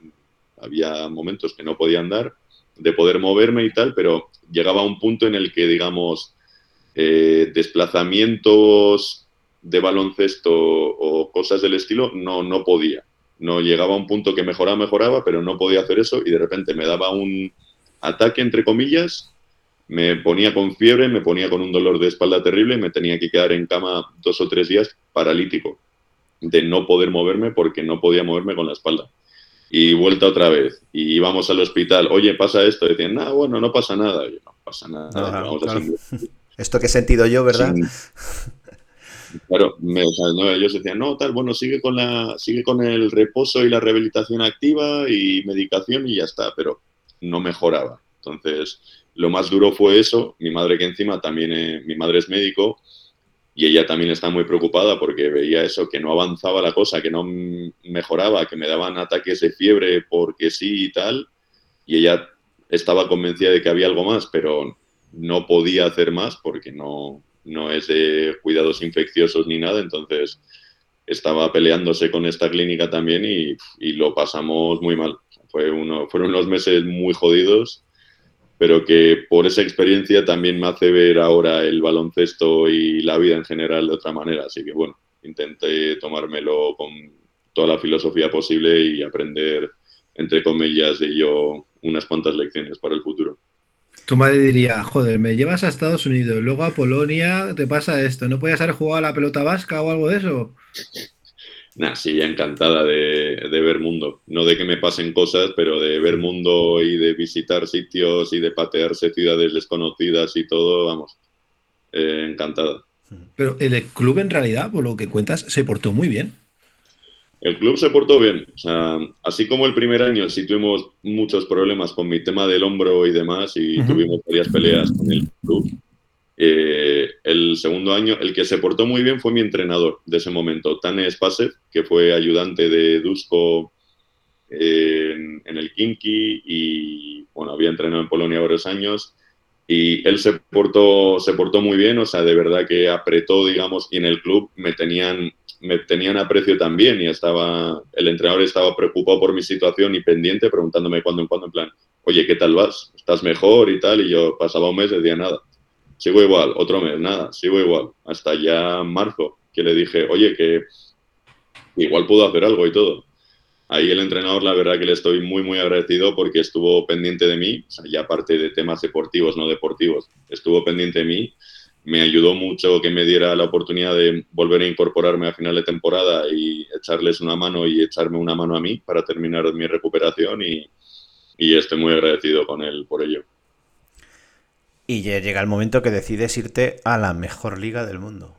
había momentos que no podía andar, de poder moverme y tal, pero llegaba a un punto en el que, digamos, eh, desplazamientos de baloncesto o cosas del estilo, no, no podía. No llegaba a un punto que mejoraba, mejoraba, pero no podía hacer eso y de repente me daba un ataque, entre comillas, me ponía con fiebre, me ponía con un dolor de espalda terrible y me tenía que quedar en cama dos o tres días paralítico, de no poder moverme porque no podía moverme con la espalda. Y vuelta otra vez. Y íbamos al hospital, oye, pasa esto. decían, nada, bueno, no pasa nada. Y yo, no pasa nada.
Ajá,
vamos a
claro.
seguir". *laughs*
Esto que he sentido yo, ¿verdad?
Sin- *laughs* Claro, me- o sea, no, ellos decían, no, tal, bueno, sigue con, la, sigue con el reposo y la rehabilitación activa y medicación y ya está, pero no mejoraba. Entonces, lo más duro fue eso. Mi madre, que encima también, eh, mi madre es médico y ella también está muy preocupada porque veía eso, que no avanzaba la cosa, que no mejoraba, que me daban ataques de fiebre porque sí y tal. Y ella estaba convencida de que había algo más, pero no podía hacer más porque no, no es de cuidados infecciosos ni nada, entonces estaba peleándose con esta clínica también y, lo pasamos muy mal. Fue uno, fueron unos meses muy jodidos, pero que por esa experiencia también me hace ver ahora el baloncesto y la vida en general de otra manera. Así que bueno, intenté tomármelo con toda la filosofía posible y aprender, entre comillas, de ello unas cuantas lecciones para el futuro.
Tu madre diría, joder, me llevas a Estados Unidos, luego a Polonia, te pasa esto, ¿no podías haber jugado a la pelota vasca o algo de eso? *laughs*
Nah, sí, ya encantada de, de ver mundo. No de que me pasen cosas, pero de ver mundo y de visitar sitios y de patearse ciudades desconocidas y todo, vamos, eh, encantada.
Pero el club en realidad, por lo que cuentas, se portó muy bien.
El club se portó bien. O sea, así como el primer año sí tuvimos muchos problemas con mi tema del hombro y demás y tuvimos varias peleas con el club. eh, el segundo año, el que se portó muy bien fue mi entrenador de ese momento, Tane Spasev, que fue ayudante de Dusko eh, en, en el Kinky y bueno, había entrenado en Polonia varios años. Y él se portó, se portó muy bien, o sea, de verdad que apretó, digamos, y en el club me tenían, me tenían aprecio también y estaba, el entrenador estaba preocupado por mi situación y pendiente, preguntándome cuándo en cuándo, en plan, oye, ¿qué tal vas? ¿Estás mejor y tal? Y yo pasaba un mes, decía nada. Sigo igual, otro mes, nada, sigo igual. Hasta ya marzo, que le dije, oye, que igual puedo hacer algo y todo. Ahí el entrenador, la verdad que le estoy muy, muy agradecido porque estuvo pendiente de mí, ya aparte de temas deportivos, no deportivos, estuvo pendiente de mí, me ayudó mucho que me diera la oportunidad de volver a incorporarme a final de temporada y echarles una mano y echarme una mano a mí para terminar mi recuperación y, y estoy muy agradecido con él por ello.
Y ya llega el momento que decides irte a la mejor liga del mundo.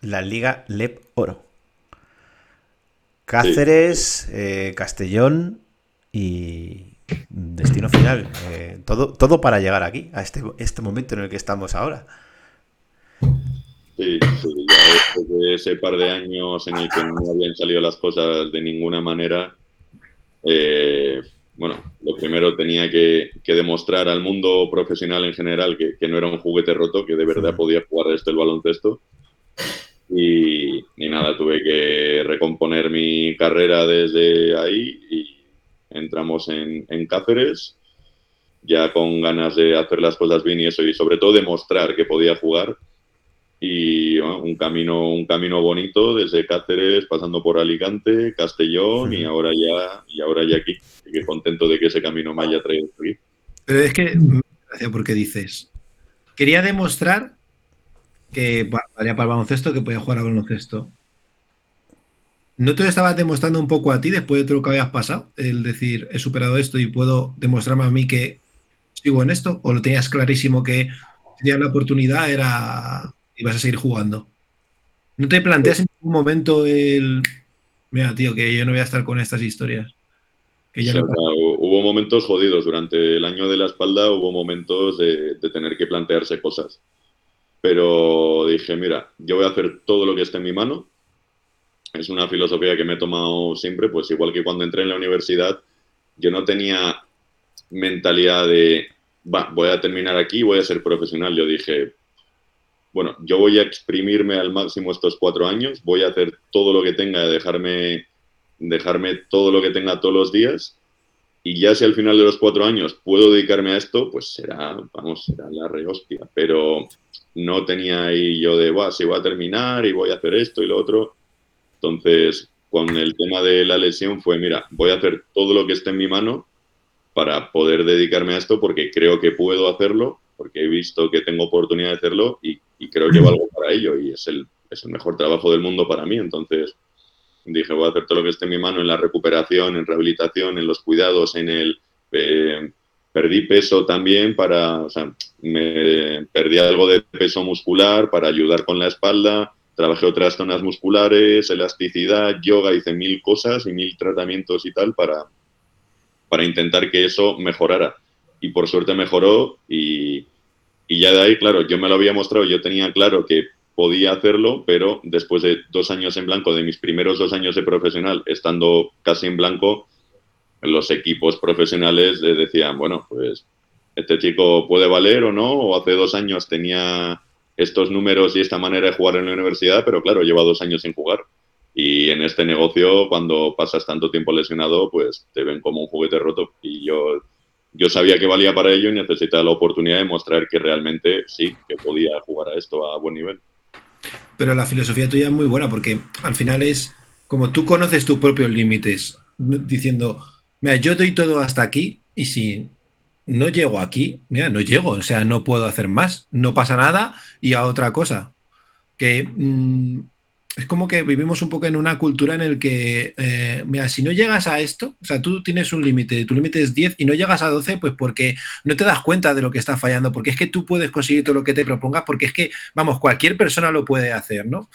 La Liga LEP Oro. Cáceres, eh, Castellón y destino final. Eh, todo, todo para llegar aquí, a este, este momento en el que estamos ahora.
Sí, sí, ya después de ese par de años en el que no habían salido las cosas de ninguna manera, eh, bueno, lo primero tenía que, que demostrar al mundo profesional en general que, que no era un juguete roto, que de verdad podía jugar esto el baloncesto. Y, y nada, tuve que recomponer mi carrera desde ahí y entramos en, en Cáceres, ya con ganas de hacer las cosas bien y eso, y sobre todo demostrar que podía jugar y bueno, un camino un camino bonito desde Cáceres pasando por Alicante Castellón y ahora ya y ahora ya aquí Así que contento de que ese camino me haya traído aquí
Pero es que, hace porque dices, quería demostrar que va- valía para el baloncesto, que podía jugar al baloncesto. ¿No te lo estabas demostrando un poco a ti después de todo lo que habías pasado? El decir, he superado esto y puedo demostrarme a mí que sigo en esto? ¿O lo tenías clarísimo que tenías la oportunidad, era ibas a seguir jugando? ¿No te planteas en ningún momento el, mira, tío, que yo no voy a estar con estas historias? Que ya
O sea,
no-
hu- hubo momentos jodidos. Durante el año de la espalda hubo momentos de, de tener que plantearse cosas. Pero dije mira yo voy a hacer todo lo que esté en mi mano es una filosofía que me he tomado siempre pues igual que cuando entré en la universidad yo no tenía mentalidad de va voy a terminar aquí voy a ser profesional yo dije bueno, yo voy a exprimirme al máximo estos cuatro años, voy a hacer todo lo que tenga, dejarme, dejarme todo lo que tenga todos los días, y ya si al final de los cuatro años puedo dedicarme a esto, pues será, vamos, será la rehostia, pero no tenía ahí yo de, va, si voy a terminar y voy a hacer esto y lo otro, entonces con el tema de la lesión fue, mira, voy a hacer todo lo que esté en mi mano para poder dedicarme a esto porque creo que puedo hacerlo, porque he visto que tengo oportunidad de hacerlo y, y creo que valgo para ello y es el, es el mejor trabajo del mundo para mí. Entonces dije, voy a hacer todo lo que esté en mi mano en la recuperación, en rehabilitación, en los cuidados, en el... eh, perdí peso también para, o sea, me perdí algo de peso muscular para ayudar con la espalda, trabajé otras zonas musculares, elasticidad, yoga, hice mil cosas y mil tratamientos y tal para, para intentar que eso mejorara. Y por suerte mejoró y, y ya de ahí, claro, yo me lo había mostrado, yo tenía claro que podía hacerlo, pero después de dos años en blanco, de mis primeros dos años de profesional, estando casi en blanco, los equipos profesionales le decían, bueno, pues este chico puede valer o no, o hace dos años tenía estos números y esta manera de jugar en la universidad, pero claro, lleva dos años sin jugar. Y en este negocio, cuando pasas tanto tiempo lesionado, pues te ven como un juguete roto. Y yo, yo sabía que valía para ello y necesitaba la oportunidad de mostrar que realmente sí, que podía jugar a esto a buen nivel.
Pero la filosofía tuya es muy buena porque al final es como tú conoces tus propios límites, diciendo, mira, yo doy todo hasta aquí y si no llego aquí, mira, no llego, o sea, no puedo hacer más, no pasa nada y a otra cosa. Que mm, es como que vivimos un poco en una cultura en el que, eh, mira, si no llegas a esto, o sea, tú tienes un límite, tu límite es 10 y no llegas a 12, pues porque no te das cuenta de lo que está fallando, porque es que tú puedes conseguir todo lo que te propongas, porque es que, vamos, cualquier persona lo puede hacer, ¿no?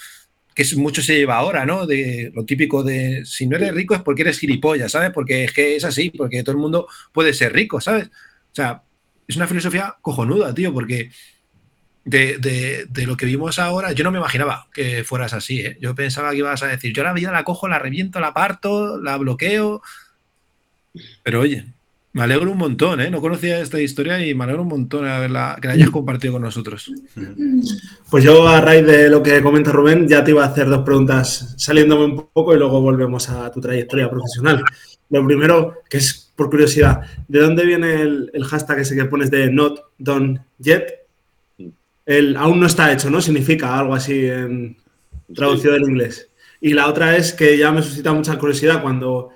Que mucho se lleva ahora, ¿no? De lo típico de si no eres rico es porque eres gilipollas, ¿sabes? Porque es que es así, porque todo el mundo puede ser rico, ¿sabes? O sea, es una filosofía cojonuda, tío, porque de, de, de, lo que vimos ahora, yo no me imaginaba que fueras así, ¿eh? Yo pensaba que ibas a decir, yo la vida la cojo, la reviento, la parto, la bloqueo. Pero oye, me alegro un montón, ¿eh? No conocía esta historia y me alegro un montón que la hayas compartido con nosotros.
Pues yo, a raíz de lo que comenta Rubén, ya te iba a hacer dos preguntas saliéndome un poco y luego volvemos a tu trayectoria profesional. Lo primero, que es por curiosidad, ¿de dónde viene el, el hashtag ese que pones de not done yet? El aún no está hecho, ¿no? Significa algo así en traducido del inglés. Y la otra es que ya me suscita mucha curiosidad cuando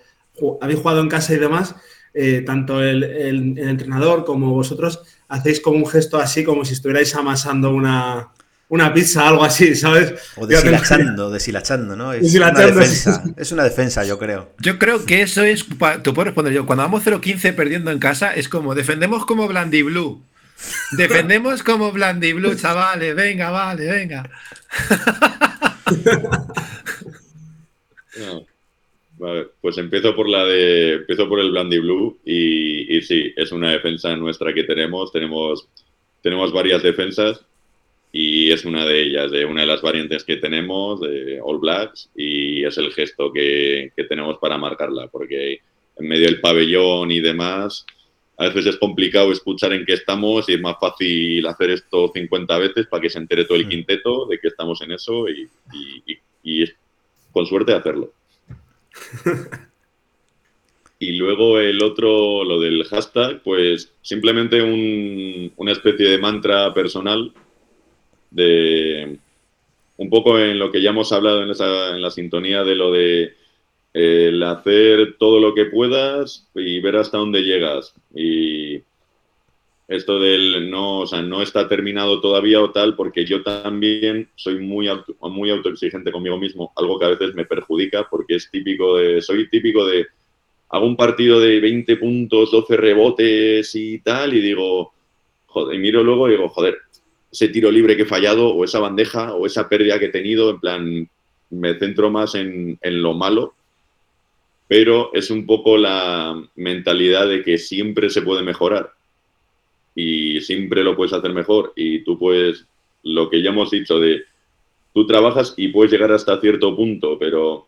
habéis jugado en casa y demás, eh, tanto el, el, el, entrenador como vosotros hacéis como un gesto así, como si estuvierais amasando una, una pizza, algo así, ¿sabes?
O deshilachando, deshilachando, ¿no? Es
deshilachando,
una defensa, sí. es una defensa, yo creo.
Yo creo que eso es, tú puedes responder yo, cuando vamos 0-15 perdiendo en casa, es como, defendemos como Blandy Blue. Defendemos como Blandy Blue, chavales, venga, vale, venga. *laughs*
Pues empiezo por la de. Empiezo por el Blandy Blue y, y, sí, es una defensa nuestra que tenemos. Tenemos, tenemos varias defensas y es una de ellas, de una de las variantes que tenemos de All Blacks y es el gesto que, que tenemos para marcarla, porque en medio del pabellón y demás, a veces es complicado escuchar en qué estamos y es más fácil hacer esto 50 veces para que se entere todo el quinteto de que estamos en eso y, y, y, y es, con suerte hacerlo. *laughs* y luego el otro, lo del hashtag, pues simplemente un, una especie de mantra personal de un poco en lo que ya hemos hablado en, esa, en la sintonía de lo de el hacer todo lo que puedas y ver hasta dónde llegas. Y esto del no, o sea, no está terminado todavía o tal, porque yo también soy muy, auto, muy autoexigente conmigo mismo, algo que a veces me perjudica porque es típico de, soy típico de, hago un partido de 20 puntos, 12 rebotes y tal, y digo, joder, y miro luego y digo, joder, ese tiro libre que he fallado o esa bandeja o esa pérdida que he tenido, en plan, me centro más en, en lo malo pero es un poco la mentalidad de que siempre se puede mejorar y siempre lo puedes hacer mejor y tú puedes, lo que ya hemos dicho de, tú trabajas y puedes llegar hasta cierto punto, pero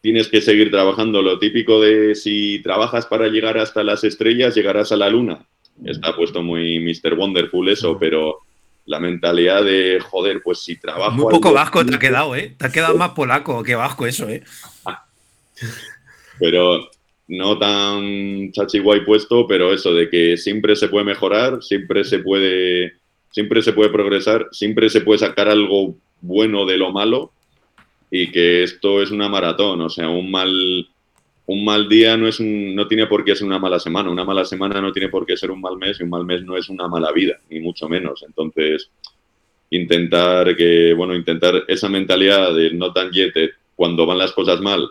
tienes que seguir trabajando. Lo típico de si trabajas para llegar hasta las estrellas, llegarás a la luna. Está puesto muy Mr. Wonderful eso, pero la mentalidad de, joder, pues si trabajo...
Muy poco vasco te ha quedado, ¿eh? Te ha quedado más polaco que vasco eso, ¿eh? *laughs*
pero no tan chachiguay puesto, pero eso de que siempre se puede mejorar, siempre se puede, siempre se puede progresar, siempre se puede sacar algo bueno de lo malo y que esto es una maratón, o sea, un mal, un mal día no, es un- no tiene por qué ser una mala semana, una mala semana no tiene por qué ser un mal mes y un mal mes no es una mala vida, ni mucho menos. Entonces, intentar que, bueno, intentar esa mentalidad de no tan yete, cuando van las cosas mal,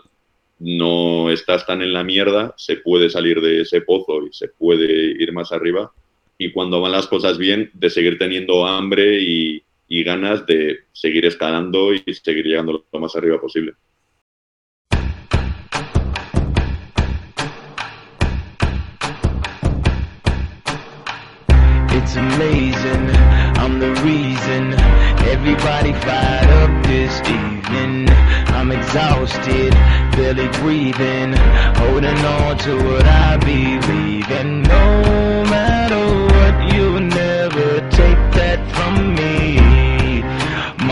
no estás tan en la mierda, se puede salir de ese pozo y se puede ir más arriba. Y cuando van las cosas bien, de seguir teniendo hambre y, ganas de seguir escalando y seguir llegando lo más arriba posible.
Amazing, I'm the reason everybody fired up this evening. I'm exhausted, barely breathing, holding on to what I believe in. No matter what, you'll never take that from me.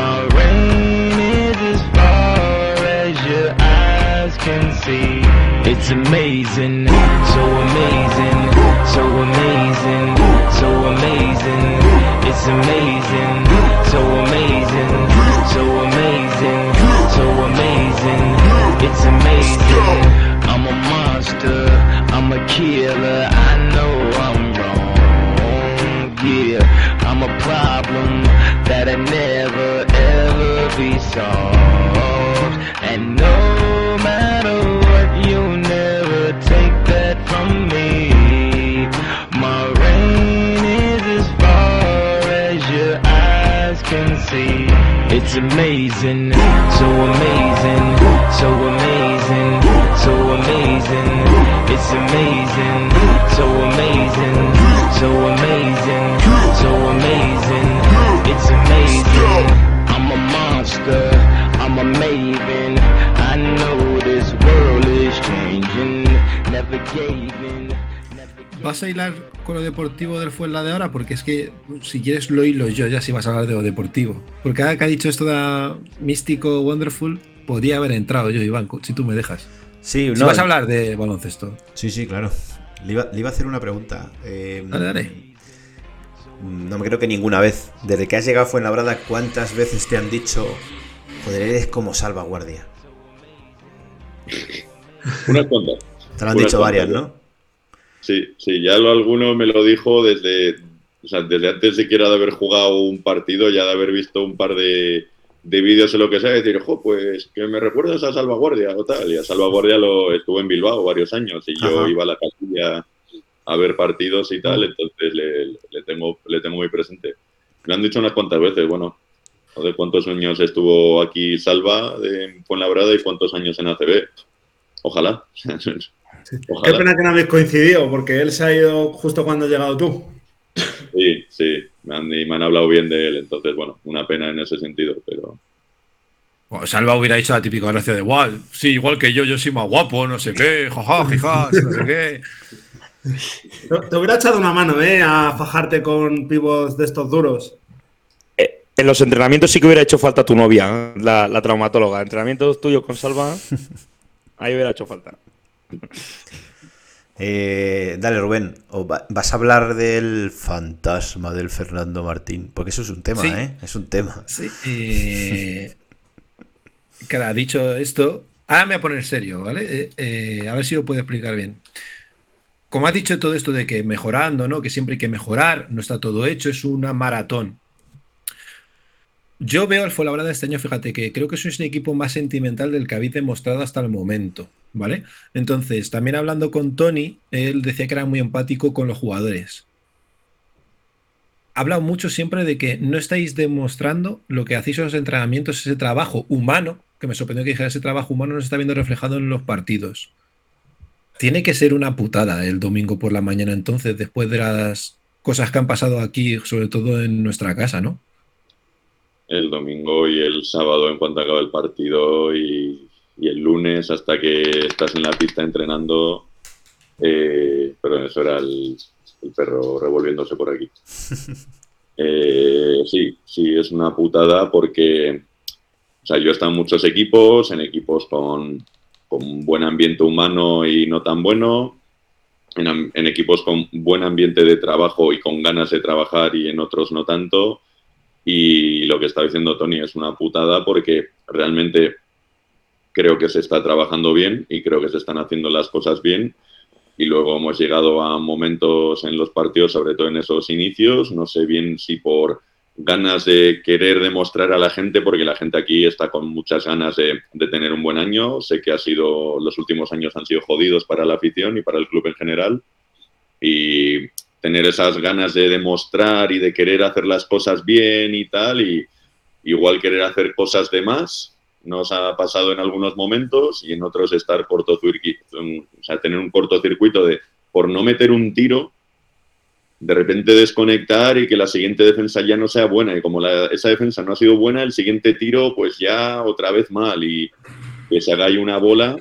My reign is as far as your eyes can see. It's amazing, so amazing, so amazing. It's amazing, so amazing, so amazing, so amazing. It's amazing. I'm a monster, I'm a killer. I know I'm wrong. Yeah, I'm a problem that'll never ever be solved. And no matter what, you'll never take that from me. Can see. It's amazing, so amazing, so amazing, so amazing. It's amazing, so amazing, so amazing, so amazing. It's amazing. I'm a monster, I'm a maven. I know this world is changing. Never gave in.
¿Vas a hilar con lo deportivo del Fuenla de ahora? Porque es que si quieres lo hilo yo ya si vas a hablar de lo deportivo. Porque ahora que ha dicho esto de místico, wonderful, podría haber entrado yo, Iván, si tú me dejas.
Sí,
Si
no,
vas a hablar de baloncesto.
Sí, sí, claro. Le iba, le iba a hacer una pregunta. Eh,
Dale, dale.
No me creo que ninguna vez. Desde que has llegado a Fuenlabrada, ¿cuántas veces te han dicho, joder, eres como salvaguardia?
Unas cuantas.
Te lo han dicho varias, ¿no?
Sí, sí, ya lo, alguno me lo dijo desde, o sea, desde antes siquiera de haber jugado un partido, ya de haber visto un par de, de vídeos o lo que sea, decir, jo, pues que me recuerdas a Salvaguardia o tal. Y a Salvaguardia lo estuve en Bilbao varios años y yo
Ajá.
iba a la casilla a ver partidos y tal, entonces le, le tengo, le tengo muy presente. Me han dicho unas cuantas veces, bueno, no sé cuántos años estuvo aquí Salva de Fuenlabrada y cuántos años en ACB. Ojalá. *laughs*
Qué pena que no habéis coincidido, porque él se ha ido justo cuando has llegado tú.
Sí, sí, me han, y me han hablado bien de él, entonces, bueno, una pena en ese sentido, pero
Bueno, Salva hubiera hecho la típica gracia de igual. Sí, igual que yo, yo soy más guapo, no sé qué, jaja, jijas, no sé qué.
Te te hubiera echado una mano, ¿eh? A fajarte con pibos de estos duros.
Eh, En los entrenamientos sí que hubiera hecho falta tu novia, ¿eh? la, la traumatóloga. Entrenamientos tuyos con Salva, ahí hubiera hecho falta.
Eh, dale, Rubén. o va- vas a hablar del fantasma del Fernando Martín. Porque eso es un tema,
Sí.
¿eh? Es un tema.
Sí. Eh, claro, ha dicho esto. Ahora me voy a poner serio, ¿vale? Eh, a ver si lo puedo explicar bien. Como has dicho todo esto de que mejorando, ¿no? Que siempre hay que mejorar, no está todo hecho, es una maratón. Yo veo al Fuenlabrada este año, fíjate que creo que sois un equipo más sentimental del que habéis demostrado hasta el momento, ¿vale? Entonces, también hablando con Tony, él decía que era muy empático con los jugadores habla mucho siempre de que no estáis demostrando lo que hacéis en los entrenamientos, ese trabajo humano, que me sorprendió que dijera ese trabajo humano no se está viendo reflejado en los partidos. Tiene que ser una putada el domingo por la mañana entonces, después de las cosas que han pasado aquí, sobre todo en nuestra casa, ¿no?
El domingo y el sábado en cuanto acaba el partido y, y el lunes hasta que estás en la pista entrenando, eh, perdón, eso era el, el perro revolviéndose por aquí. *laughs* Eh, sí, sí, es una putada porque, o sea, yo he estado en muchos equipos, en equipos con, con buen ambiente humano y no tan bueno, en, en equipos con buen ambiente de trabajo y con ganas de trabajar y en otros no tanto. Y lo que está diciendo Tony es una putada porque realmente creo que se está trabajando bien y creo que se están haciendo las cosas bien. Y luego hemos llegado a momentos en los partidos, sobre todo en esos inicios, no sé bien si por ganas de querer demostrar a la gente, porque la gente aquí está con muchas ganas de, tener un buen año. Sé que ha sido, los últimos años han sido jodidos para la afición y para el club en general. Y tener esas ganas de demostrar y de querer hacer las cosas bien y tal, y igual querer hacer cosas de más, nos ha pasado en algunos momentos y en otros estar cortocircuito, o sea, tener un cortocircuito de por no meter un tiro, de repente desconectar y que la siguiente defensa ya no sea buena. Y como la- esa defensa no ha sido buena, el siguiente tiro pues ya otra vez mal y que se haga ahí una bola,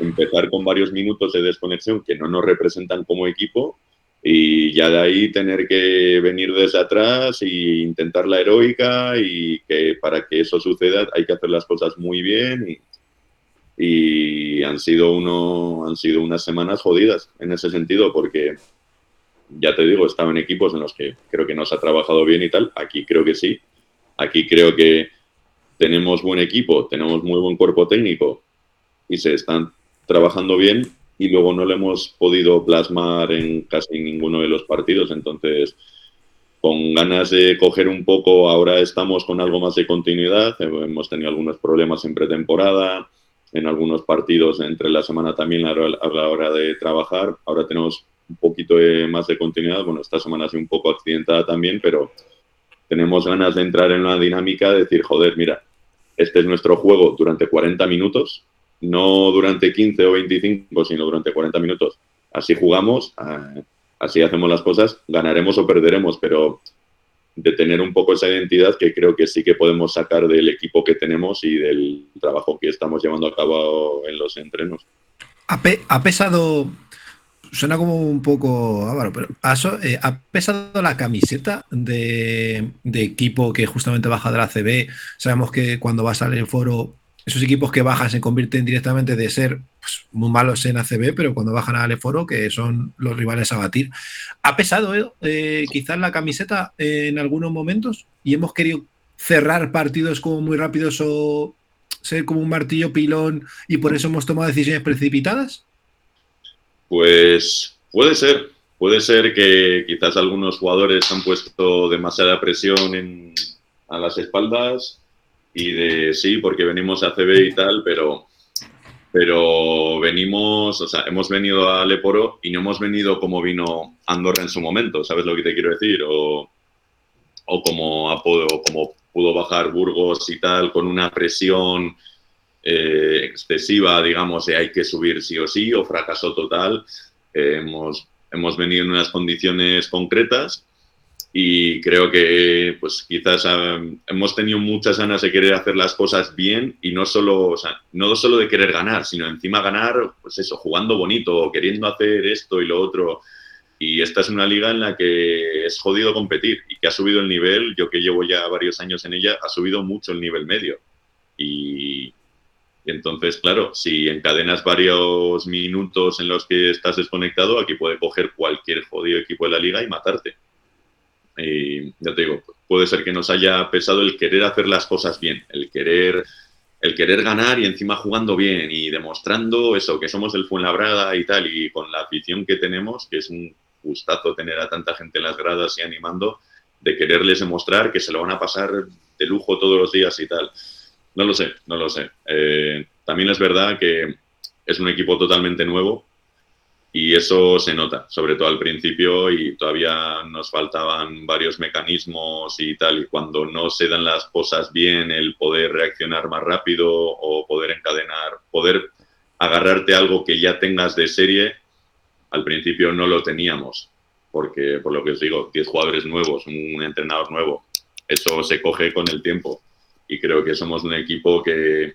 empezar con varios minutos de desconexión que no nos representan como equipo y ya de ahí tener que venir desde atrás e intentar la heroica y que para que eso suceda hay que hacer las cosas muy bien y, y han sido uno han sido unas semanas jodidas en ese sentido porque ya te digo, he estado en equipos en los que creo que nos ha trabajado bien y tal, aquí creo que sí, aquí creo que tenemos buen equipo, tenemos muy buen cuerpo técnico y se están trabajando bien y luego no lo hemos podido plasmar en casi ninguno de los partidos. Entonces, con ganas de coger un poco, ahora estamos con algo más de continuidad. Hemos tenido algunos problemas en pretemporada, en algunos partidos entre la semana también a la la hora de trabajar. Ahora tenemos un poquito más de continuidad. Bueno, esta semana ha sido un poco accidentada también, pero tenemos ganas de entrar en una dinámica de decir, joder, mira, este es nuestro juego durante 40 minutos, no durante 15 o 25, sino durante 40 minutos. Así jugamos, ah, así hacemos las cosas, ganaremos o perderemos, pero de tener un poco esa identidad que creo que sí que podemos sacar del equipo que tenemos y del trabajo que estamos llevando a cabo en los entrenos.
Ha, pe- ha pesado. Suena como un poco avaro, pero eh, ha pesado la camiseta de, de equipo que justamente baja de la CB. Sabemos que cuando vas al foro, esos equipos que bajan se convierten directamente de ser pues, muy malos en ACB, pero cuando bajan al foro, que son los rivales a batir. ¿Ha pesado eh, eh, quizás la camiseta en algunos momentos y hemos querido cerrar partidos como muy rápidos o ser como un martillo pilón y por eso hemos tomado decisiones precipitadas?
Pues puede ser, puede ser que quizás algunos jugadores han puesto demasiada presión en- a las espaldas y de sí, porque venimos a CB y tal, pero, pero venimos, o sea, hemos venido a Leporo y no hemos venido como vino Andorra en su momento, ¿sabes lo que te quiero decir? O, o como, ha pod- o como pudo bajar Burgos y tal, con una presión eh, excesiva, digamos, de hay que subir sí o sí, o fracaso total. Eh, hemos, hemos venido en unas condiciones concretas y creo que pues quizás eh, hemos tenido muchas ganas de querer hacer las cosas bien y no solo, o sea, no solo de querer ganar, sino encima ganar, pues eso, jugando bonito, queriendo hacer esto y lo otro. Y esta es una liga en la que es jodido competir y que ha subido el nivel, yo que llevo ya varios años en ella, ha subido mucho el nivel medio. Y, y entonces, claro, si encadenas varios minutos en los que estás desconectado, aquí puede coger cualquier jodido equipo de la liga y matarte. Y ya te digo, puede ser que nos haya pesado el querer hacer las cosas bien, el querer, el querer ganar y encima jugando bien y demostrando eso, que somos el Fuenlabrada y tal, y con la afición que tenemos, que es un gustazo tener a tanta gente en las gradas y animando, de quererles demostrar que se lo van a pasar de lujo todos los días y tal. No lo sé, no lo sé. Eh, también es verdad que es un equipo totalmente nuevo y eso se nota, sobre todo al principio y todavía nos faltaban varios mecanismos y tal. Y cuando no se dan las cosas bien, el poder reaccionar más rápido o poder encadenar, poder agarrarte algo que ya tengas de serie, al principio no lo teníamos. Porque, por lo que os digo, 10 jugadores nuevos, un entrenador nuevo, eso se coge con el tiempo y creo que somos un equipo que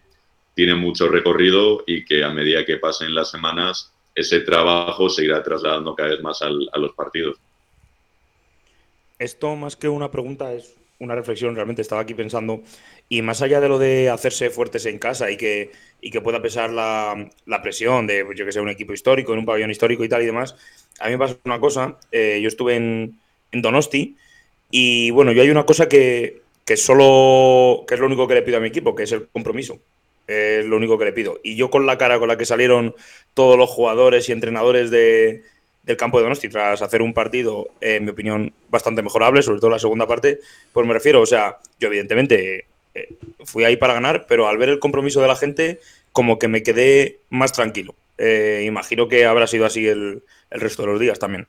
tiene mucho recorrido y que a medida que pasen las semanas ese trabajo se irá trasladando cada vez más al- a los partidos.
Esto más que una pregunta es una reflexión, realmente estaba aquí pensando, y más allá de lo de hacerse fuertes en casa y que, y que pueda pesar la, la presión de, yo que sé, un equipo histórico, en un pabellón histórico y tal y demás, a mí me pasa una cosa, eh, yo estuve en, en Donosti y bueno, yo hay una cosa que, que solo, que es lo único que le pido a mi equipo, que es el compromiso. Es lo único que le pido. Y yo con la cara con la que salieron todos los jugadores y entrenadores de- del campo de Donosti tras hacer un partido, en mi opinión, bastante mejorable, sobre todo la segunda parte, pues me refiero, o sea, yo evidentemente eh, fui ahí para ganar, pero al ver el compromiso de la gente, como que me quedé más tranquilo. Eh, imagino que habrá sido así el, el resto de los días también.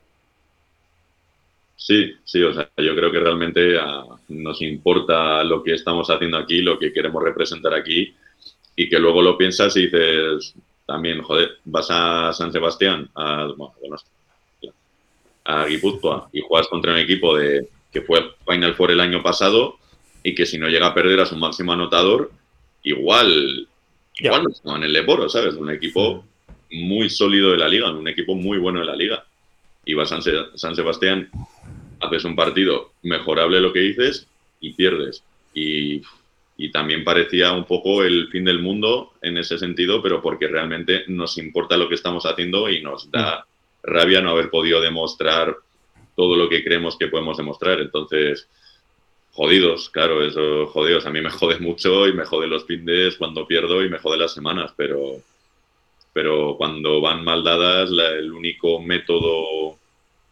Sí, sí, o sea, yo creo que realmente ah, nos importa lo que estamos haciendo aquí, lo que queremos representar aquí, y que luego lo piensas y dices, también, joder, vas a San Sebastián, a, bueno, a Guipúzcoa, y juegas contra un equipo de que fue Final Four el año pasado, y que si no llega a perder a su máximo anotador, igual, igual no estaban en el Leboro, ¿sabes? Un equipo muy sólido de la liga, un equipo muy bueno de la liga. Y vas a San, Se- San Sebastián, haces un partido mejorable lo que dices y pierdes. Y, y también parecía un poco el fin del mundo en ese sentido, pero porque realmente nos importa lo que estamos haciendo y nos da rabia no haber podido demostrar todo lo que creemos que podemos demostrar. Entonces, jodidos, claro, eso, jodidos. A mí me jode mucho y me jode los fines cuando pierdo y me jode las semanas, pero, pero cuando van mal dadas, la- el único método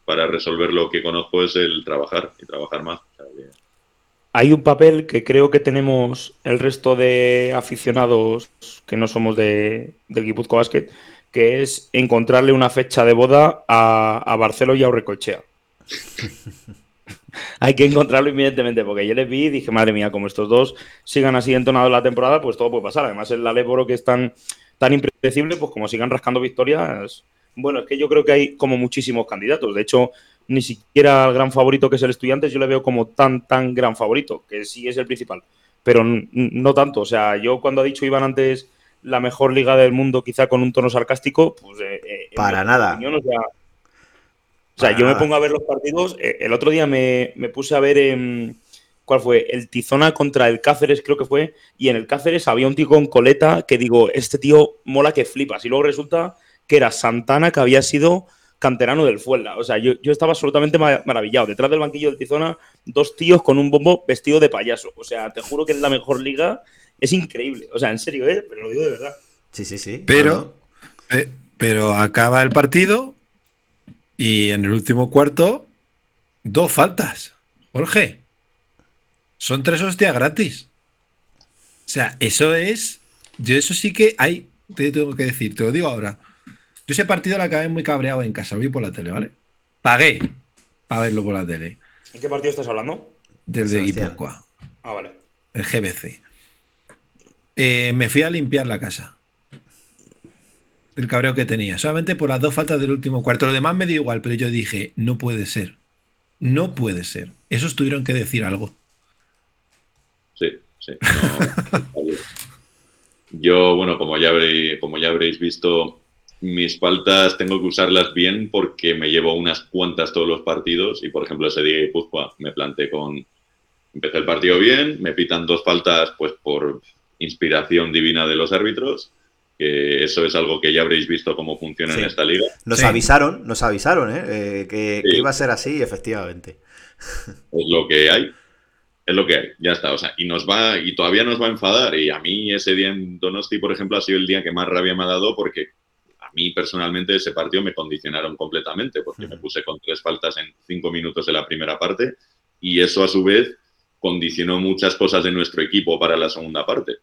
para resolver lo que conozco es el trabajar y trabajar más. O sea que-
Hay un papel que creo que tenemos el resto de aficionados que no somos de, del Guipuzco Basket, que es encontrarle una fecha de boda a, a Barcelo y a Urrecochea. *laughs* Hay que encontrarlo inmediatamente, porque yo les vi y dije, madre mía, como estos dos sigan así entonados la temporada, pues todo puede pasar. Además, el Aléboro que es tan, tan impredecible, pues como sigan rascando victorias. Bueno, es que yo creo que hay como muchísimos candidatos. De hecho, ni siquiera el gran favorito que es el Estudiantes, yo le veo como tan, tan gran favorito, que sí es el principal, pero no tanto. O sea, yo cuando ha dicho Iván antes la mejor liga del mundo, quizá con un tono sarcástico, pues. eh, eh, en
Para nada.
opinión, o sea, o sea,
Para
yo me pongo a ver los partidos. eh, El otro día me, me puse a ver. em, ¿Cuál fue? El Tizona contra el Cáceres, creo que fue. Y en el Cáceres había un tío con coleta que digo, este tío mola que flipas. Y luego resulta que era Santana, que había sido canterano del Fuenla. O sea, yo, yo estaba absolutamente ma- maravillado. Detrás del banquillo del Tizona, dos tíos con un bombo vestido de payaso. O sea, te juro que es la mejor liga. Es increíble. O sea, en serio, ¿eh? Pero lo digo de verdad.
Sí, sí, sí.
Pero, eh, pero acaba el partido y en el último cuarto, dos faltas. Jorge, son tres hostias gratis. O sea, eso es. Yo, eso sí que hay. Te tengo que decir, te lo digo ahora. Yo ese partido lo acabé muy cabreado en casa, lo vi por la tele, ¿vale? Pagué para verlo por la tele.
¿En qué partido estás hablando?
Desde
Sebastián.
Guipúzcoa,
Ah, vale.
el GBC. Eh, me fui a limpiar la casa. El cabreo que tenía. Solamente por las dos faltas del último cuarto. Lo demás me dio igual, pero yo dije, no puede ser. No puede ser. Esos tuvieron que decir algo.
Sí, sí. no, *laughs* yo, bueno, como ya, habréis, como ya habréis visto, mis faltas tengo que usarlas bien porque me llevo unas cuantas todos los partidos y, por ejemplo, ese día de Guipúzcoa me planté con... Empecé el partido bien, me pitan dos faltas pues por inspiración divina de los árbitros, que eso es algo que ya habréis visto cómo funciona
Sí.
en esta liga.
Nos
Sí.
avisaron, nos avisaron, ¿eh? Eh, que, que iba a ser así, efectivamente. *laughs*
es lo que hay. Es lo que hay, ya está. O sea, y nos va, y todavía nos va a enfadar. Y a mí ese día en Donosti, por ejemplo, ha sido el día que más rabia me ha dado porque mí personalmente ese partido me condicionaron completamente, porque me puse con tres faltas en cinco minutos de la primera parte, y eso a su vez condicionó muchas cosas de nuestro equipo para la segunda parte.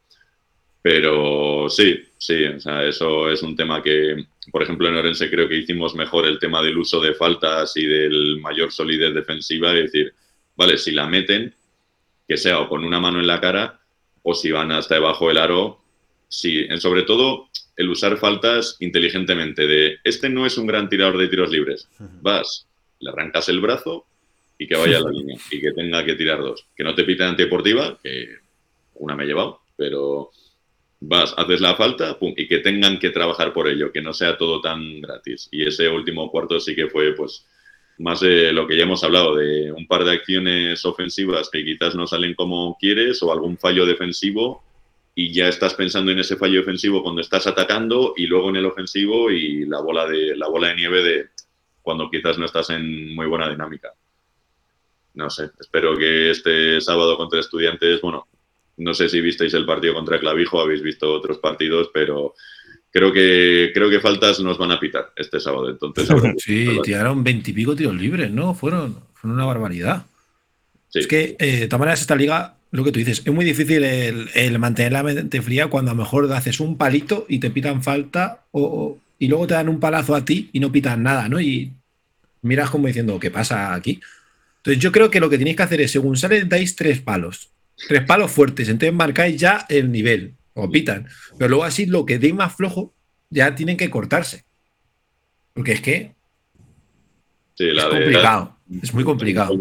Pero sí, sí, o sea, eso es un tema que, por ejemplo, en Orense creo que hicimos mejor el tema del uso de faltas y del mayor solidez defensiva, es decir, vale, si la meten, que sea o con una mano en la cara o si van hasta debajo del aro, sí, en- sobre todo el usar faltas inteligentemente de, este no es un gran tirador de tiros libres, vas, le arrancas el brazo y que vaya a la *laughs* línea y que tenga que tirar dos, que no te piten antideportiva, que una me he llevado, pero vas, haces la falta pum, y que tengan que trabajar por ello, que no sea todo tan gratis. Y ese último cuarto sí que fue, pues, más de lo que ya hemos hablado, de un par de acciones ofensivas que quizás no salen como quieres o algún fallo defensivo y ya estás pensando en ese fallo defensivo cuando estás atacando y luego en el ofensivo y la bola de, la bola de nieve de cuando quizás no estás en muy buena dinámica. No sé, espero que este sábado contra estudiantes, bueno, No sé si visteis el partido contra Clavijo, habéis visto otros partidos, pero creo que creo que faltas nos van a pitar este sábado. Entonces, *laughs*
Sí, tiraron veintipico tiros libres, ¿no? Fueron, fueron una barbaridad.
Sí.
Es que, eh, de todas maneras, esta liga, lo que tú dices, es muy difícil el, mantener la mente fría cuando a lo mejor haces un palito y te pitan falta o, y luego te dan un palazo a ti y no pitan nada, ¿no? Y miras como diciendo, ¿qué pasa aquí? Entonces yo creo que lo que tenéis que hacer es, según sale, dais tres palos. Tres palos fuertes, entonces marcáis ya el nivel, o pitan. Pero luego así lo que dé más flojo, ya tienen que cortarse. Porque es que
Sí,
es
de-
complicado, es muy complicado.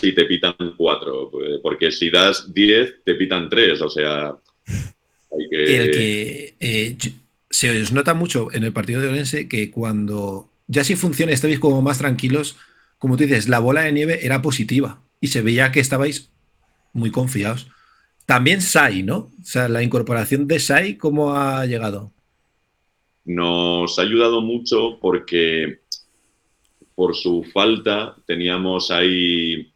Si te pitan cuatro, pues, porque si das 10, te pitan tres, o sea, hay que...
el que eh, se os nota mucho en el partido de Orense que cuando ya si funciona estabais como más tranquilos, como tú dices, la bola de nieve era positiva y se veía que estabais muy confiados. También Sai, ¿no? O sea, la incorporación de Sai, ¿cómo ha llegado?
Nos ha ayudado mucho porque por su falta teníamos ahí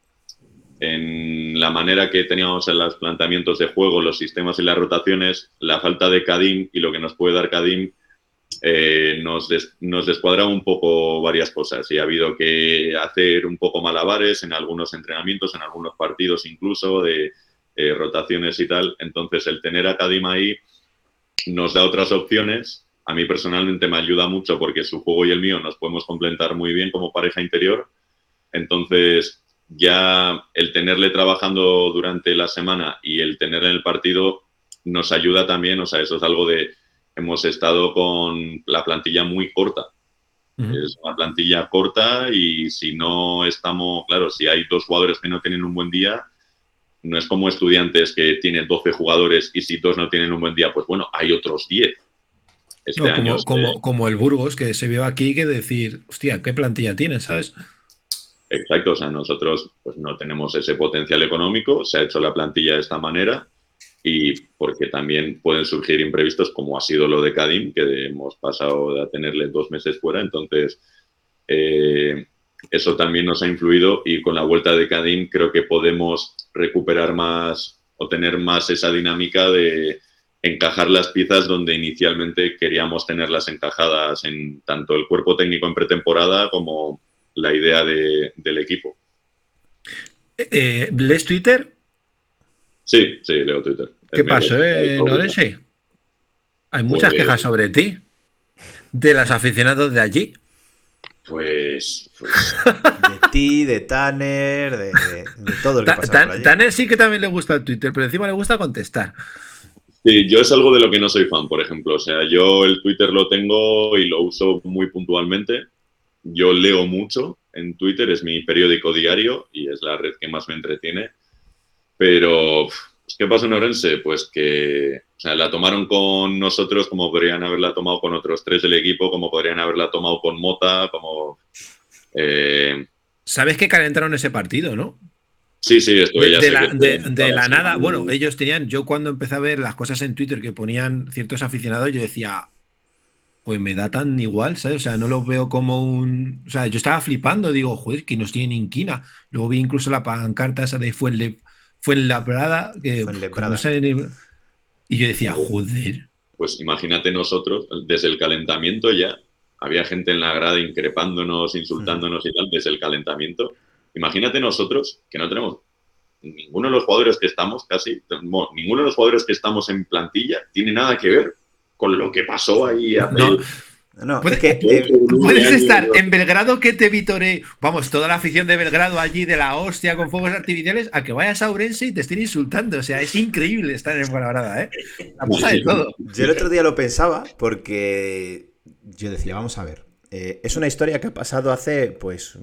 en la manera que teníamos en los planteamientos de juego, los sistemas y las rotaciones, la falta de Kadim y lo que nos puede dar Kadim eh, nos, des- descuadra un poco varias cosas y ha habido que hacer un poco malabares en algunos entrenamientos, en algunos partidos incluso de eh, rotaciones y tal. Entonces el tener a Kadim ahí nos da otras opciones. A mí personalmente me ayuda mucho porque su juego y el mío nos podemos complementar muy bien como pareja interior. Entonces, ya el tenerle trabajando durante la semana y el tenerle en el partido nos ayuda también. O sea, eso es algo de. Hemos estado con la plantilla muy corta. Es una plantilla corta y si no estamos, claro, si hay dos jugadores que no tienen un buen día, no es como estudiantes que tienen 12 jugadores y si dos no tienen un buen día, pues bueno, hay otros 10. Este
No,
año
como, el Burgos, que se vio aquí que decir, hostia, ¿qué plantilla tienes? ¿Sabes?
Exacto, o sea, nosotros pues no tenemos ese potencial económico, se ha hecho la plantilla de esta manera y porque también pueden surgir imprevistos como ha sido lo de Kadim, que hemos pasado de tenerle dos meses fuera, entonces eh, eso también nos ha influido y con la vuelta de Kadim creo que podemos recuperar más o tener más esa dinámica de encajar las piezas donde inicialmente queríamos tenerlas encajadas en tanto el cuerpo técnico en pretemporada como la idea de- del equipo.
Eh, ¿Lees Twitter?
Sí, sí, leo Twitter.
¿Qué pasó, eh, Norense? Hay muchas
Pues-
quejas sobre ti, de los aficionados de allí.
Pues, pues,
De ti, de Tanner, de, de- de todo el que
Ta-
pasa
Tan-
por allí.
Tanner sí que también le gusta el Twitter, pero encima le gusta contestar.
Sí, yo es algo de lo que no soy fan, por ejemplo. O sea, yo el Twitter lo tengo y lo uso muy puntualmente. Yo leo mucho en Twitter, es mi periódico diario y es la red que más me entretiene. Pero, ¿qué pasa en Orense? Pues que o sea, la tomaron con nosotros como podrían haberla tomado con otros tres del equipo, como podrían haberla tomado con Mota, como... eh,
¿Sabes que calentaron ese partido, no?
Sí, sí, esto
De,
ya
de la,
que-
de- de la nada, bueno, ellos tenían, yo cuando empecé a ver las cosas en Twitter que ponían ciertos aficionados, yo decía, pues me da tan igual, ¿sabes? O sea, no lo veo como un... O sea, yo estaba flipando, digo, joder, que nos tienen inquina. Luego vi incluso la pancarta esa de Fuenle, Fuenlabrada, que,
Fuenlabrada.
que no sé ni- Y yo decía, joder.
pues imagínate nosotros, desde el calentamiento ya, había gente en la grada increpándonos, insultándonos y tal, desde el calentamiento. Imagínate nosotros, que no tenemos ninguno de los jugadores que estamos, casi, bueno, ninguno de los jugadores que estamos en plantilla tiene nada que ver con lo que pasó ahí hace...
No,
No,
Puede-
es que eh,
Puedes estar en Belgrado que te vitore, vamos, toda la afición de Belgrado allí de la hostia con fuegos artificiales, a que vayas a Ourense y te estén insultando. O sea, es increíble estar en Fuenlabrada, ¿eh? La pasa de todo.
Yo el otro día lo pensaba porque yo decía, vamos a ver, eh, es una historia que ha pasado hace pues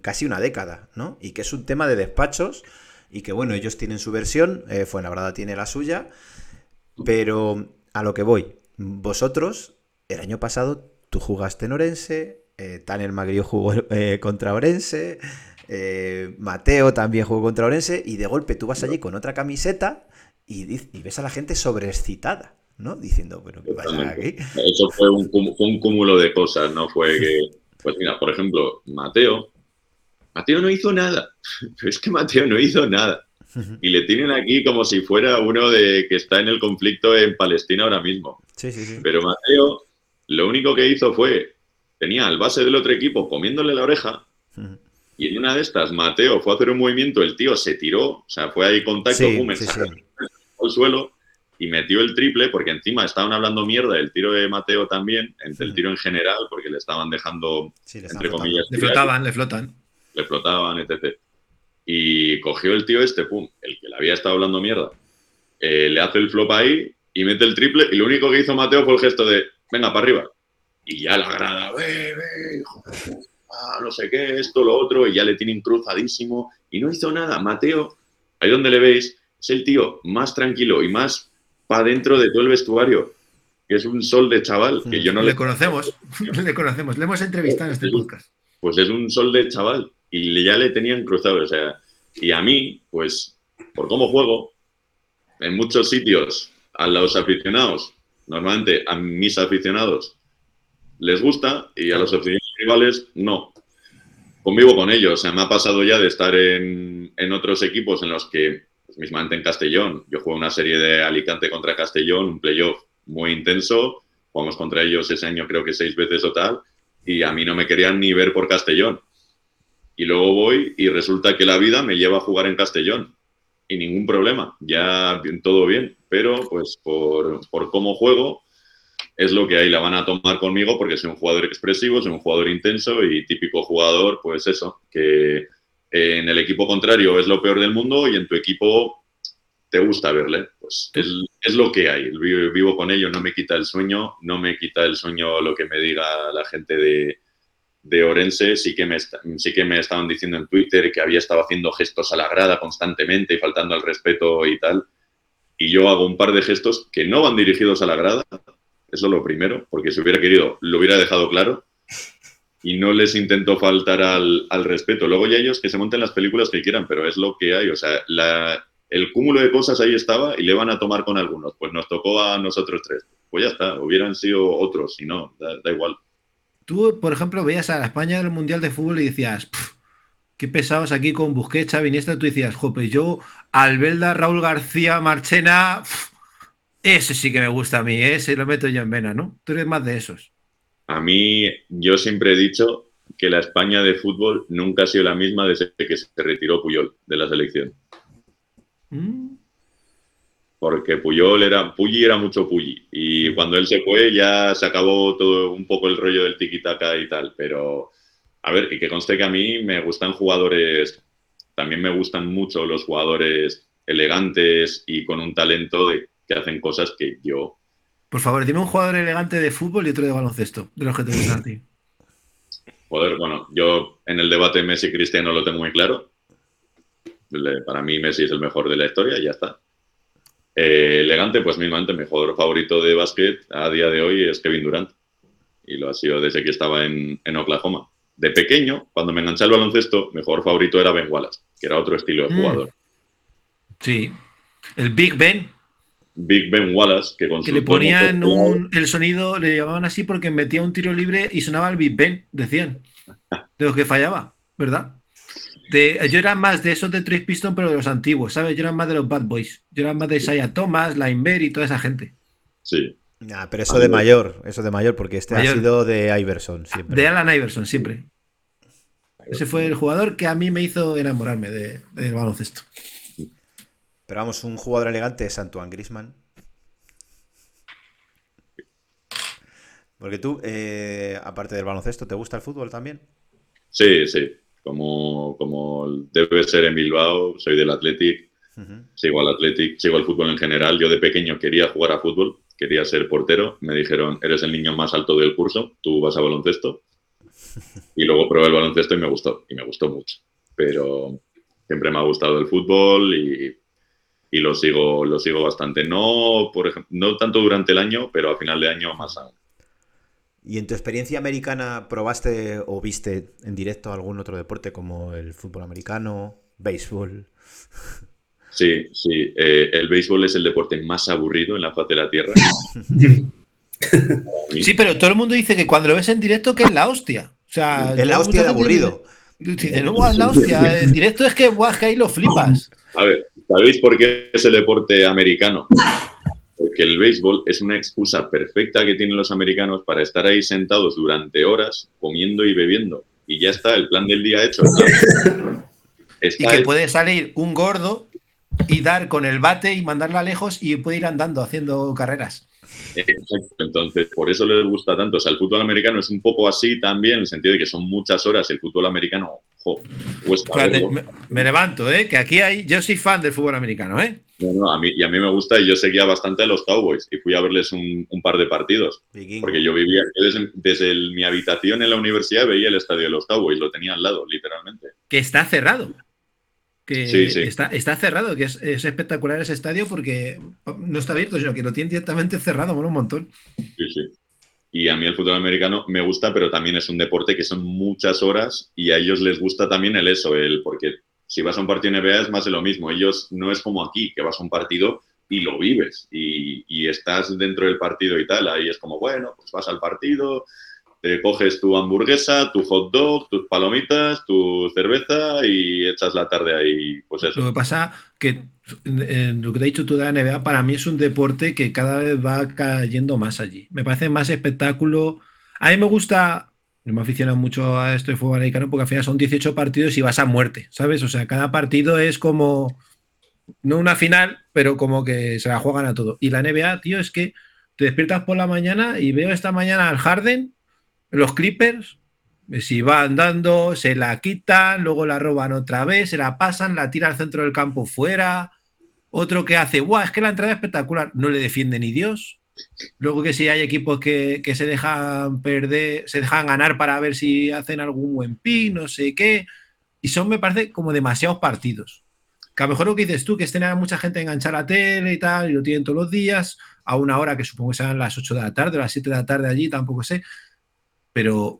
casi una década, ¿no? Y que es un tema de despachos y que bueno, ellos tienen su versión, eh, Fuenlabrada tiene la suya, pero a lo que voy, vosotros, el año pasado, tú jugaste en Orense, eh, Tanner Magrio jugó eh, contra Orense, Mateo también jugó contra Orense, y de golpe tú vas allí con otra camiseta y, y ves a la gente sobreexcitada, ¿no? Diciendo, pero ¿qué pasa aquí?
Eso fue un, fue un cúmulo de cosas, no fue que... Pues mira, por ejemplo, Mateo. Mateo no hizo nada. *laughs* Pero es que Mateo no hizo nada. Y le tienen aquí como si fuera uno de que está en el conflicto en Palestina ahora mismo.
Sí, sí, sí.
Pero Mateo, lo único que hizo fue, tenía al base del otro equipo comiéndole la oreja, y en una de estas, Mateo fue a hacer un movimiento, el tío se tiró, o sea, fue ahí contacto,
sí.
al suelo y metió el triple, porque encima estaban hablando mierda del tiro de Mateo también, entre el tiro en general, porque le estaban dejando,
Sí, le
entre
flotando.
comillas,
Le flotaban, le flotan.
le flotaban, etc. Y cogió el tío este, pum, el que le había estado hablando mierda, eh, le hace el flop ahí y mete el triple, y lo único que hizo Mateo fue el gesto de, venga, para arriba. Y ya la grada, ve, ve, hijo de puta, ah, no sé qué, esto, lo otro, y ya le tienen cruzadísimo, y no hizo nada. Mateo, ahí donde le veis, es el tío más tranquilo y más para dentro de todo el vestuario, que es un sol de chaval, que yo no
le
le
conocemos, *laughs* le conocemos, le hemos entrevistado en este podcast.
pues es un sol de chaval y ya le tenían cruzado, o sea, y a mí, pues, por cómo juego, en muchos sitios, a los aficionados, normalmente a mis aficionados, les gusta y a los aficionados rivales, no. Convivo con ellos, o sea, me ha pasado ya de estar en, en otros equipos en los que, pues, mismamente en Castellón, yo juego una serie de Alicante contra Castellón, un playoff muy intenso, jugamos contra ellos ese año creo que seis veces o tal, y a mí no me querían ni ver por Castellón. Y luego voy y resulta que la vida me lleva a jugar en Castellón. Y ningún problema, ya todo bien. Pero pues por, por cómo juego es lo que hay. La van a tomar conmigo porque soy un jugador expresivo, soy un jugador intenso y típico jugador, pues eso, que en el equipo contrario es lo peor del mundo y en tu equipo te gusta verle. Pues es, es lo que hay. Vivo, con ello, no me quita el sueño, no me quita el sueño lo que me diga la gente de, de Orense. Sí que, me sí que me estaban diciendo en Twitter que había estado haciendo gestos a la grada constantemente y faltando al respeto y tal. Y yo hago un par de gestos que no van dirigidos a la grada. Eso es lo primero, porque si hubiera querido, lo hubiera dejado claro. Y no les intento faltar al, al respeto. Luego ya ellos que se monten las películas que quieran, pero es lo que hay. O sea, la- el cúmulo de cosas ahí estaba y le van a tomar con algunos. Pues nos tocó a nosotros tres. Pues ya está, hubieran sido otros, si no, da, igual.
Tú, por ejemplo, veías a la España del Mundial de Fútbol y decías, "Pf, qué pesados aquí con Busquets, Xavi, Iniesta. Tú decías, jope, yo, Albelda, Raúl García, Marchena, ese sí que me gusta a mí, ese lo meto yo en vena, ¿no? Tú eres más de esos.
A mí, yo siempre he dicho que la España de fútbol nunca ha sido la misma desde que se retiró Puyol de la selección. Porque Puyol era, Pulli era mucho Pulli. Y cuando él se fue ya se acabó todo un poco el rollo del tiki-taka y tal. Pero, a ver, y que conste que a mí me gustan jugadores, también me gustan mucho los jugadores elegantes y con un talento que hacen cosas que yo
Por favor, dime un jugador elegante de fútbol y otro de baloncesto, de los que te gustan a ti. *laughs*
Joder, bueno, yo en el debate Messi-Cristiano lo tengo muy claro. Para mí Messi es el mejor de la historia y ya está. Eh, elegante, pues mismamente mi jugador favorito de básquet a día de hoy es Kevin Durant. Y lo ha sido desde que estaba en, en Oklahoma. De pequeño, cuando me enganché al baloncesto, mi jugador favorito era Ben Wallace, que era otro estilo de
Mm.
jugador.
Sí. El Big Ben,
Big Ben Wallace, que con
que le ponían un, el sonido, le llamaban así porque metía un tiro libre y sonaba el Big Ben, decían. De los que fallaba, ¿verdad? De- yo era más de esos de Trace Piston, pero de los antiguos, ¿sabes? Yo era más de los Bad Boys. Yo era más de Isaiah Thomas, Lainber y toda esa gente.
Sí,
Nah, pero eso de mayor, eso de mayor, porque este
Mayor.
ha sido de Iverson siempre.
De Alan Iverson, siempre. Ese fue el jugador que a mí me hizo enamorarme de- del baloncesto.
Pero vamos, un jugador elegante es Antoine Grisman. Porque tú, eh, aparte del baloncesto, ¿te gusta el fútbol también?
sí, sí. Como, como debe ser en Bilbao, soy del Athletic. Sigo al Athletic, sigo al fútbol en general. Yo de pequeño quería jugar a fútbol, quería ser portero. Me dijeron, eres el niño más alto del curso, tú vas a baloncesto. *laughs* Y luego probé el baloncesto y me gustó, y me gustó mucho. Pero siempre me ha gustado el fútbol y, y lo, sigo, lo sigo bastante. No, por ejemplo, no tanto durante el año, pero a final de año más aún.
¿Y en tu experiencia americana probaste o viste en directo algún otro deporte como el fútbol americano, béisbol? *laughs*
Sí, sí. eh, el béisbol es el deporte más aburrido en la faz de la Tierra. *laughs*
Sí, pero todo el mundo dice que cuando lo ves en directo que es la hostia. O sea,
Es la hostia de aburrido.
Dice, no, guau, es *laughs* la hostia. En directo es que, guau, es que ahí lo flipas.
A ver, ¿sabéis por qué es el deporte americano? Porque el béisbol es una excusa perfecta que tienen los americanos para estar ahí sentados durante horas comiendo y bebiendo. Y ya está, el plan del día hecho. *laughs*
Y que puede salir un gordo y dar con el bate y mandarla lejos y puede ir andando haciendo carreras.
Exacto. Entonces, por eso les gusta tanto. O sea, el fútbol americano es un poco así también, en el sentido de que son muchas horas. El fútbol americano, jo, cuesta
Fíjate, me, me levanto, ¿eh? Que aquí hay. Yo soy fan del fútbol americano, ¿eh?
No, no, a mí, y a mí me gusta y yo seguía bastante a los Cowboys y fui a verles un, un par de partidos. Porque yo vivía, yo desde, desde el- mi habitación en la universidad veía el estadio de los Cowboys, lo tenía al lado, literalmente.
Que está cerrado. Que
Sí, sí.
Está, está cerrado, que es, es espectacular ese estadio porque no está abierto, sino que lo tienen directamente cerrado, mola un montón.
Sí, sí. Y a mí el fútbol americano me gusta, pero también es un deporte que son muchas horas y a ellos les gusta también el eso, el porque si vas a un partido NBA es más de lo mismo. Ellos no es como aquí, que vas a un partido y lo vives y, y estás dentro del partido y tal. Ahí es como, bueno, pues vas al partido, te coges tu hamburguesa, tu hot dog, tus palomitas, tu cerveza y echas la tarde ahí, pues
Lo
eso.
que pasa que eh, lo que te has dicho tú de la NBA, para mí es un deporte que cada vez va cayendo más allí. Me parece más espectáculo. A mí me gusta, me aficiono mucho a esto de fútbol americano porque al final son 18 partidos y vas a muerte, ¿sabes? O sea, cada partido es como, no una final, pero como que se la juegan a todo. Y la NBA, tío, es que te despiertas por la mañana y veo esta mañana al Harden, los Clippers, si va andando, se la quitan, luego la roban otra vez, se la pasan, la tira al centro del campo fuera. Otro que hace, guau, es que la entrada es espectacular, no le defiende ni Dios. Luego que si hay equipos que, que se dejan perder, se dejan ganar para ver si hacen algún buen pin, no sé qué. Y son, me parece, como demasiados partidos. Que a lo mejor lo que dices tú, que estén a mucha gente enganchar la tele y tal, y lo tienen todos los días, a una hora que supongo que serán las 8 de la tarde o las 7 de la tarde allí, tampoco sé. Pero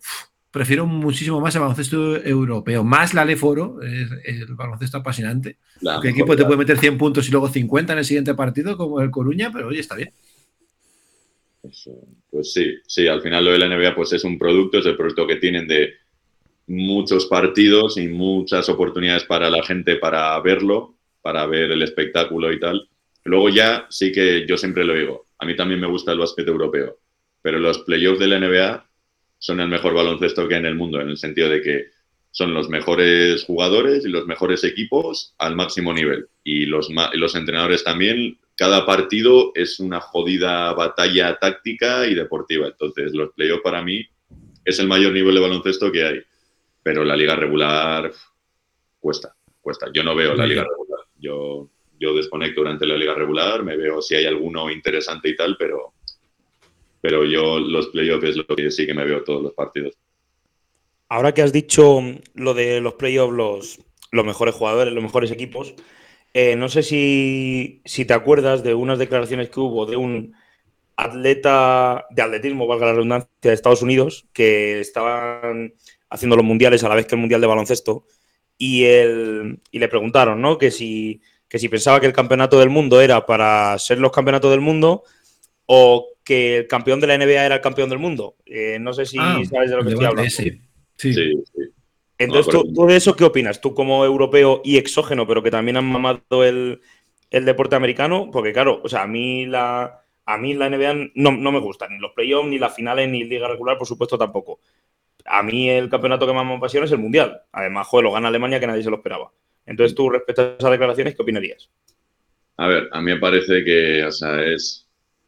prefiero muchísimo más el baloncesto europeo, más la Leforo, es, el baloncesto apasionante.
La
¿Qué equipo te puede meter 100 puntos y luego 50 en el siguiente partido, como el Coruña? Pero oye, está bien.
Eso, Pues sí, sí, al final lo de la NBA pues es un producto, es el producto que tienen de muchos partidos y muchas oportunidades para la gente para verlo, para ver el espectáculo y tal. Luego ya sí que yo siempre lo digo, a mí también me gusta el básquet europeo, pero los playoffs de la NBA son el mejor baloncesto que hay en el mundo, en el sentido de que son los mejores jugadores y los mejores equipos al máximo nivel. Y los, los entrenadores también, cada partido es una jodida batalla táctica y deportiva. Entonces, los playoffs para mí es el mayor nivel de baloncesto que hay. Pero la liga regular cuesta, cuesta. Yo no veo la liga regular. Yo, yo desconecto durante la liga regular, me veo si hay alguno interesante y tal, pero, pero yo los playoffs es lo que sí que me veo todos los partidos.
Ahora que has dicho lo de los playoffs, los, los mejores jugadores, los mejores equipos, eh, no sé si, si te acuerdas de unas declaraciones que hubo de un atleta de atletismo, valga la redundancia, de Estados Unidos, que estaban haciendo los mundiales a la vez que el mundial de baloncesto, y, él, y le preguntaron, ¿no? Que si, que si pensaba que el campeonato del mundo era para ser los campeonatos del mundo o que el campeón de la NBA era el campeón del mundo. Eh, no sé si
Ah,
sabes de lo que estoy hablando.
Sí.
Sí, sí.
Entonces,
No,
¿tú,
pero-
tú de eso qué opinas? Tú como europeo y exógeno, pero que también han mamado el, el deporte americano, porque claro, o sea, a mí la, a mí la NBA no, no me gusta, ni los playoffs, ni las finales, ni liga regular, por supuesto, tampoco. A mí el campeonato que más me apasiona es el Mundial. Además, joder, lo gana Alemania que nadie se lo esperaba. Entonces, tú, respecto a esas declaraciones, ¿qué opinarías?
A ver, a mí me parece que, o sea, es.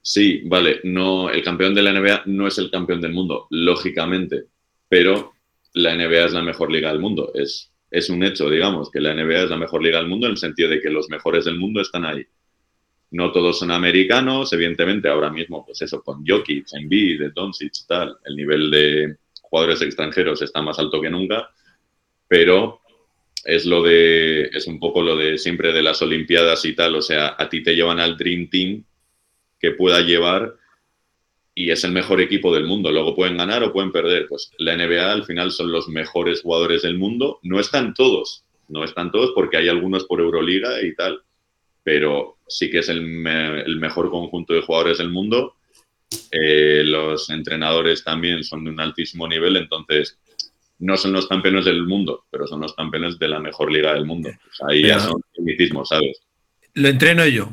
Sí, vale, no, el campeón de la NBA no es el campeón del mundo, lógicamente, pero la NBA es la mejor liga del mundo. Es, es un hecho, digamos, que la NBA es la mejor liga del mundo en el sentido de que los mejores del mundo están ahí. No todos son americanos, evidentemente, ahora mismo, pues eso, con Jokic, Embiid, Doncic, tal, el nivel de jugadores extranjeros está más alto que nunca, pero es lo de, es un poco lo de siempre de las Olimpiadas y tal, o sea, a ti te llevan al Dream Team que pueda llevar y es el mejor equipo del mundo. Luego pueden ganar o pueden perder. Pues la NBA al final son los mejores jugadores del mundo. No están todos, no están todos porque hay algunos por Euroliga y tal, pero sí que es el, me- el mejor conjunto de jugadores del mundo. Eh, los entrenadores también son de un altísimo nivel, entonces no son los campeones del mundo, pero son los campeones de la mejor liga del mundo. Ahí ya son tecnicismos, ¿sabes?
Lo entreno yo.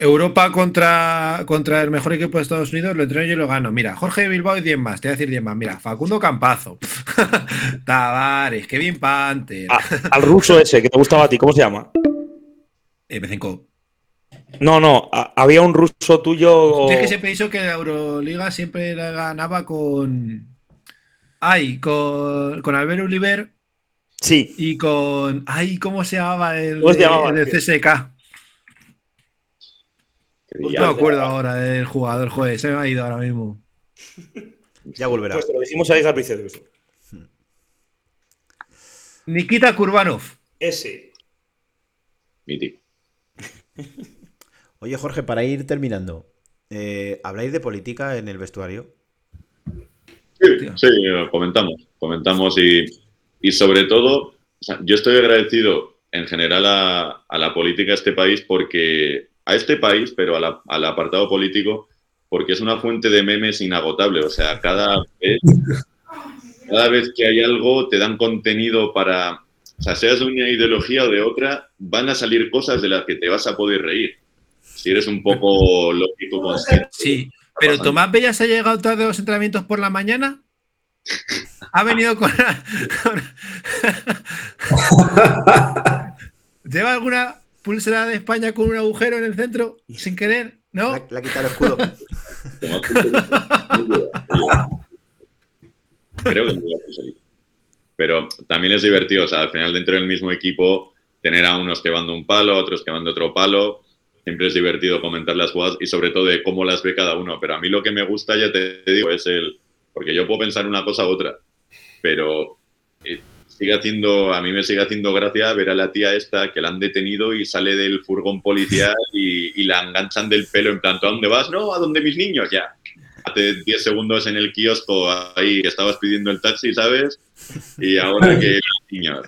Europa contra, contra el mejor equipo de Estados Unidos, lo entreno yo y lo gano. Mira, Jorge Bilbao y 10 más. Te voy a decir 10 más. Mira, Facundo Campazo. *laughs* Tavares, Kevin Panther.
A- al ruso ese que te gustaba a ti, ¿cómo se llama?
Eh, Bezenko.
No, no, a- había un ruso tuyo.
Yo es que siempre he dicho que la Euroliga siempre la ganaba con. Ay, con, con Albert Oliver
Sí,
y con. Ay, ¿cómo se llamaba el,
¿Cómo se llamaba?
el CSK? No me acuerdo ahora del jugador, joder, se me ha ido ahora mismo.
Ya volverá.
pues te lo dijimos ahí al principio. eso.
Nikita Kurbanov.
Ese.
mítico. *laughs*
Oye, Jorge, para ir terminando, eh, ¿habláis de política en el vestuario?
Sí,
Tío.
sí, comentamos, comentamos y, y sobre todo, o sea, yo estoy agradecido en general a, a la política de este país porque, a este país, pero a la- al apartado político, porque es una fuente de memes inagotable. O sea, cada vez, cada vez que hay algo, te dan contenido para, o sea, seas de una ideología o de otra, van a salir cosas de las que te vas a poder reír. Si eres un poco lógico, consciente.
Sí, pero. Tomás Bellas ha llegado tarde a los entrenamientos por la mañana. Ha venido con. con- *laughs* ¿Lleva alguna pulsera de España con un agujero en el centro sin querer? ¿No?
Le ha quitado el escudo. *laughs*
Creo que no lo hace salir. Pero también es divertido, o sea, al final dentro del mismo equipo, tener a unos que van de un palo, a otros que van de otro palo, siempre es divertido comentar las jugadas y sobre todo de cómo las ve cada uno. Pero a mí lo que me gusta, ya te digo, es el... Porque yo puedo pensar una cosa u otra, pero eh, sigue haciendo, a mí me sigue haciendo gracia ver a la tía esta que la han detenido y sale del furgón policial y, y la enganchan del pelo en plan, ¿tú a dónde vas? No, a donde mis niños, ya. Hace 10 segundos en el kiosco ahí que estabas pidiendo el taxi, ¿sabes? Y ahora que *laughs* los niños.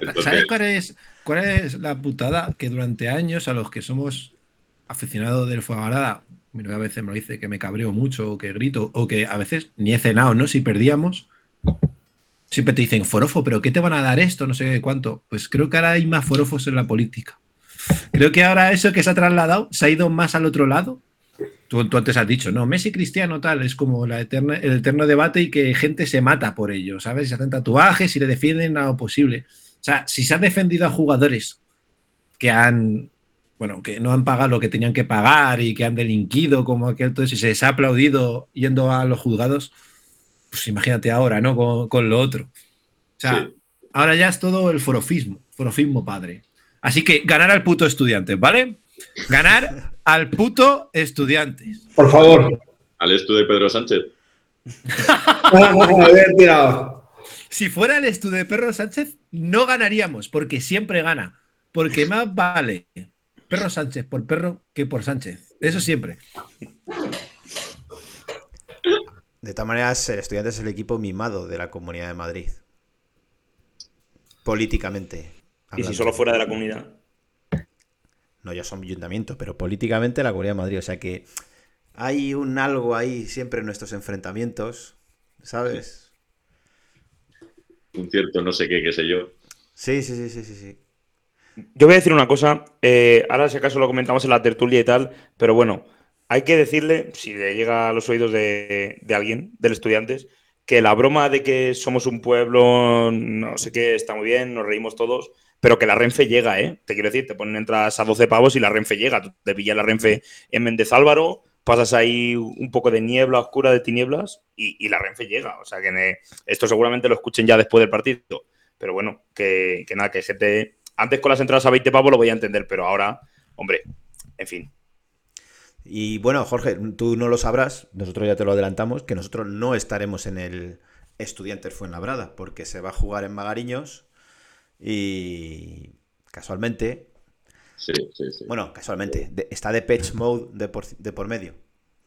Entonces,
¿Sabes cuál es, cuál es la putada? Que durante años a los que somos aficionados del novia a veces me lo dice que me cabreo mucho o que grito o que a veces ni he cenado, ¿no? Si perdíamos, siempre te dicen forofo, pero ¿qué te van a dar esto? No sé cuánto. Pues creo que ahora hay más forofos en la política. Creo que ahora eso que se ha trasladado se ha ido más al otro lado. Tú, tú antes has dicho, no, Messi Cristiano tal, es como la eterna, el eterno debate y que gente se mata por ello, ¿sabes? Se hacen tatuajes y le defienden a lo posible. O sea, si se han defendido a jugadores que han, bueno, que no han pagado lo que tenían que pagar y que han delinquido como aquel, entonces, y se les ha aplaudido yendo a los juzgados, pues imagínate ahora, ¿no? Con, con lo otro. O sea,
Sí.
ahora ya es todo el forofismo, forofismo padre. Así que ganar al puto estudiante, ¿vale? Ganar *laughs* al puto estudiantes.
Por favor.
al esto de Pedro Sánchez. *laughs*
Si fuera el estudio de Perro Sánchez, no ganaríamos, porque siempre gana. Porque más vale Perro Sánchez por perro que por Sánchez. Eso siempre.
De todas maneras, el estudiante es el equipo mimado de la Comunidad de Madrid. Políticamente.
Y si solo fuera de la comunidad.
No, ya son ayuntamientos, pero políticamente la Comunidad de Madrid. O sea que hay un algo ahí siempre en nuestros enfrentamientos, ¿sabes?
Un cierto no sé qué, qué sé yo.
Sí, sí, sí, sí, sí. sí.
Yo voy a decir una cosa, eh, ahora si acaso lo comentamos en la tertulia y tal, pero bueno, hay que decirle, si le llega a los oídos de, de alguien, del estudiantes, que la broma de que somos un pueblo, no sé qué, está muy bien, nos reímos todos, pero que la Renfe llega, ¿eh? Te quiero decir, te ponen entradas a 12 pavos y la Renfe llega. Te pillas la Renfe en Méndez Álvaro, pasas ahí un poco de niebla oscura, de tinieblas, y, la Renfe llega. O sea que ne- esto seguramente lo escuchen ya después del partido. Pero bueno, que, que nada, que gente. Antes con las entradas a 20 pavos lo voy a entender, pero ahora, hombre, en fin.
Y bueno, Jorge, tú no lo sabrás, nosotros ya te lo adelantamos, que nosotros no estaremos en el Estudiantes Fuenlabrada, porque se va a jugar en Magariños y casualmente,
Sí, sí, sí.
bueno, casualmente, de- está de Patch Mode de por, de por medio,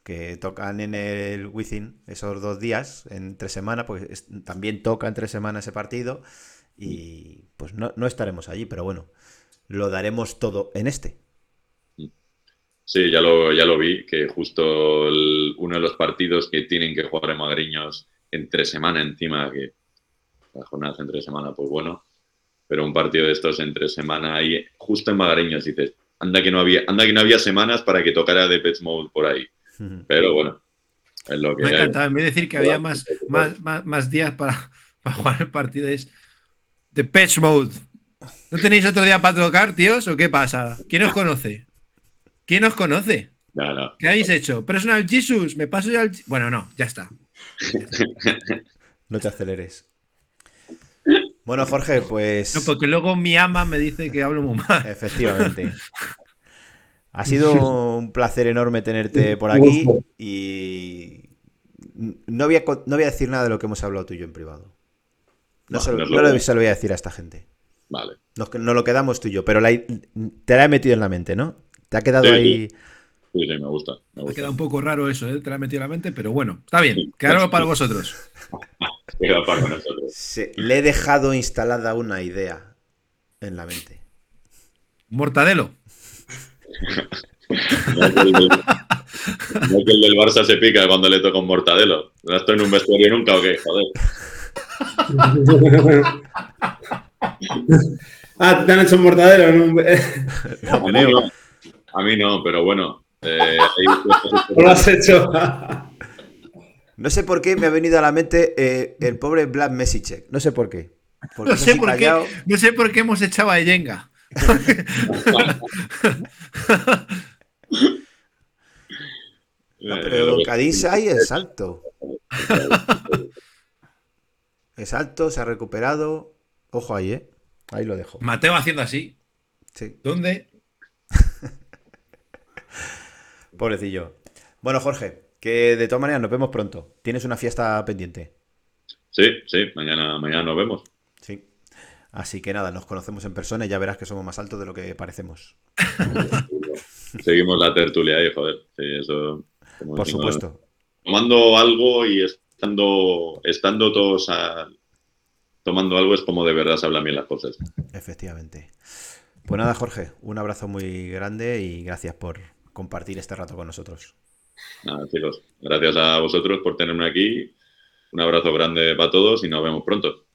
que tocan en el Within esos dos días, entre semana, pues es- también toca entre semana ese partido y pues no, no estaremos allí, pero bueno, lo daremos todo en este.
Sí, ya lo, ya lo vi, que justo el- uno de los partidos que tienen que jugar en Magariños entre semana encima, que Las jornadas entre semana, pues bueno. Pero un partido de estos entre semana ahí, justo en Magareños, dices, anda que no había, anda que no había semanas para que tocara de Mode por ahí. *laughs* Pero bueno, es lo que
Me encantado. En vez de decir que había más, *laughs* más, más, más días para, *laughs* para jugar el partido, es The Patch Mode. ¿No tenéis otro día para tocar, tíos? ¿O qué pasa? ¿Quién os conoce? ¿Quién os conoce?
No.
¿Qué habéis hecho? Personal Jesus, me paso ya al. Bueno, no, ya está. *laughs*
No te aceleres. Bueno, Jorge, pues
No, porque luego mi ama me dice que hablo muy mal.
efectivamente. Ha sido un placer enorme tenerte por aquí y no voy, a, no voy a decir nada de lo que hemos hablado tú y yo en privado. No,
Vale,
se, lo-
nos
no
lo-
lo- se lo voy a decir a esta gente.
Vale.
Nos, nos lo quedamos tú y yo, pero la- te la he metido en la mente, ¿no? Te ha quedado
Sí,
ahí.
Sí, sí, me gusta. Me
Ha quedado un poco raro eso, ¿eh? Te la he metido en la mente, pero bueno, está bien. Quedarlo para vosotros. *laughs*
Queda para nosotros.
Le he dejado instalada una idea en la mente.
Mortadelo.
No que, el del, no que el del Barça se pica cuando le toca un mortadelo. No estoy en un vestuario nunca o qué, joder. *laughs*
ah, te han hecho un mortadero. ¿no?
A *laughs* mí no, a mí no, pero bueno. eh, *laughs* hay cosas
¿O lo has hecho?
No sé por qué me ha venido a la mente eh, el pobre Vlad Mesicek. No sé por qué. Porque
No sé por qué, no sé por qué hemos echado a Yenga. *laughs*
No, pero
que-
Cadizai es alto. *laughs* Es alto, se ha recuperado. Ojo ahí, ¿eh? Ahí lo dejo.
Mateo haciendo así.
Sí,
¿Dónde?
Pobrecillo. Bueno, Jorge, que de todas maneras nos vemos pronto. Tienes una fiesta pendiente.
Sí, sí, mañana, mañana nos vemos.
Sí. Así que nada, nos conocemos en persona y ya verás que somos más altos de lo que parecemos. *laughs*
Seguimos la tertulia ahí, joder. Sí, eso. como
Por supuesto.
Tomando algo y estando, estando todos a- tomando algo es como de verdad se hablan bien las cosas.
Efectivamente. Pues nada, Jorge, un abrazo muy grande y gracias por compartir este rato con nosotros.
Nada, chicos, gracias a vosotros por tenerme aquí. Un abrazo grande para todos y nos vemos pronto.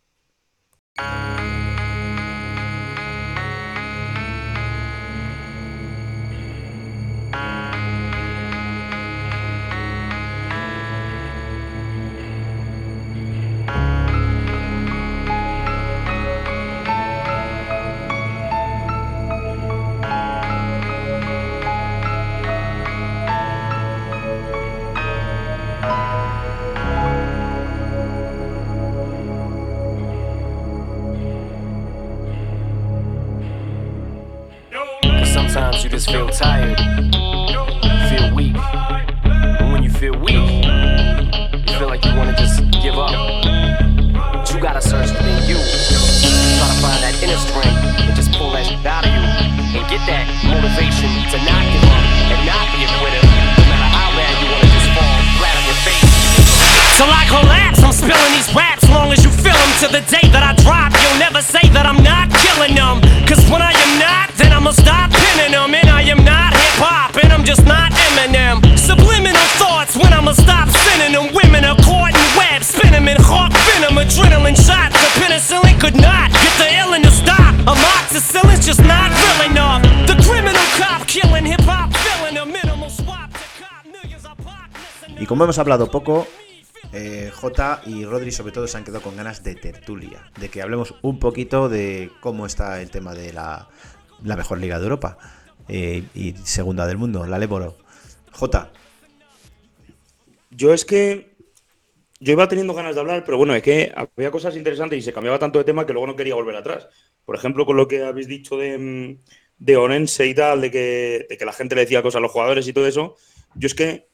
Hablado poco, eh, J y Rodri sobre todo se han quedado con ganas de tertulia, de que hablemos un poquito de cómo está el tema de la, mejor liga de Europa eh, y segunda del mundo, la Leboro. J,
Yo es que. Yo iba teniendo ganas de hablar, pero bueno, es que había cosas interesantes y se cambiaba tanto de tema que luego no quería volver atrás. Por ejemplo, con lo que habéis dicho de, mm, de Orense y tal, de que, de que la gente le decía cosas a los jugadores y todo eso. Yo es que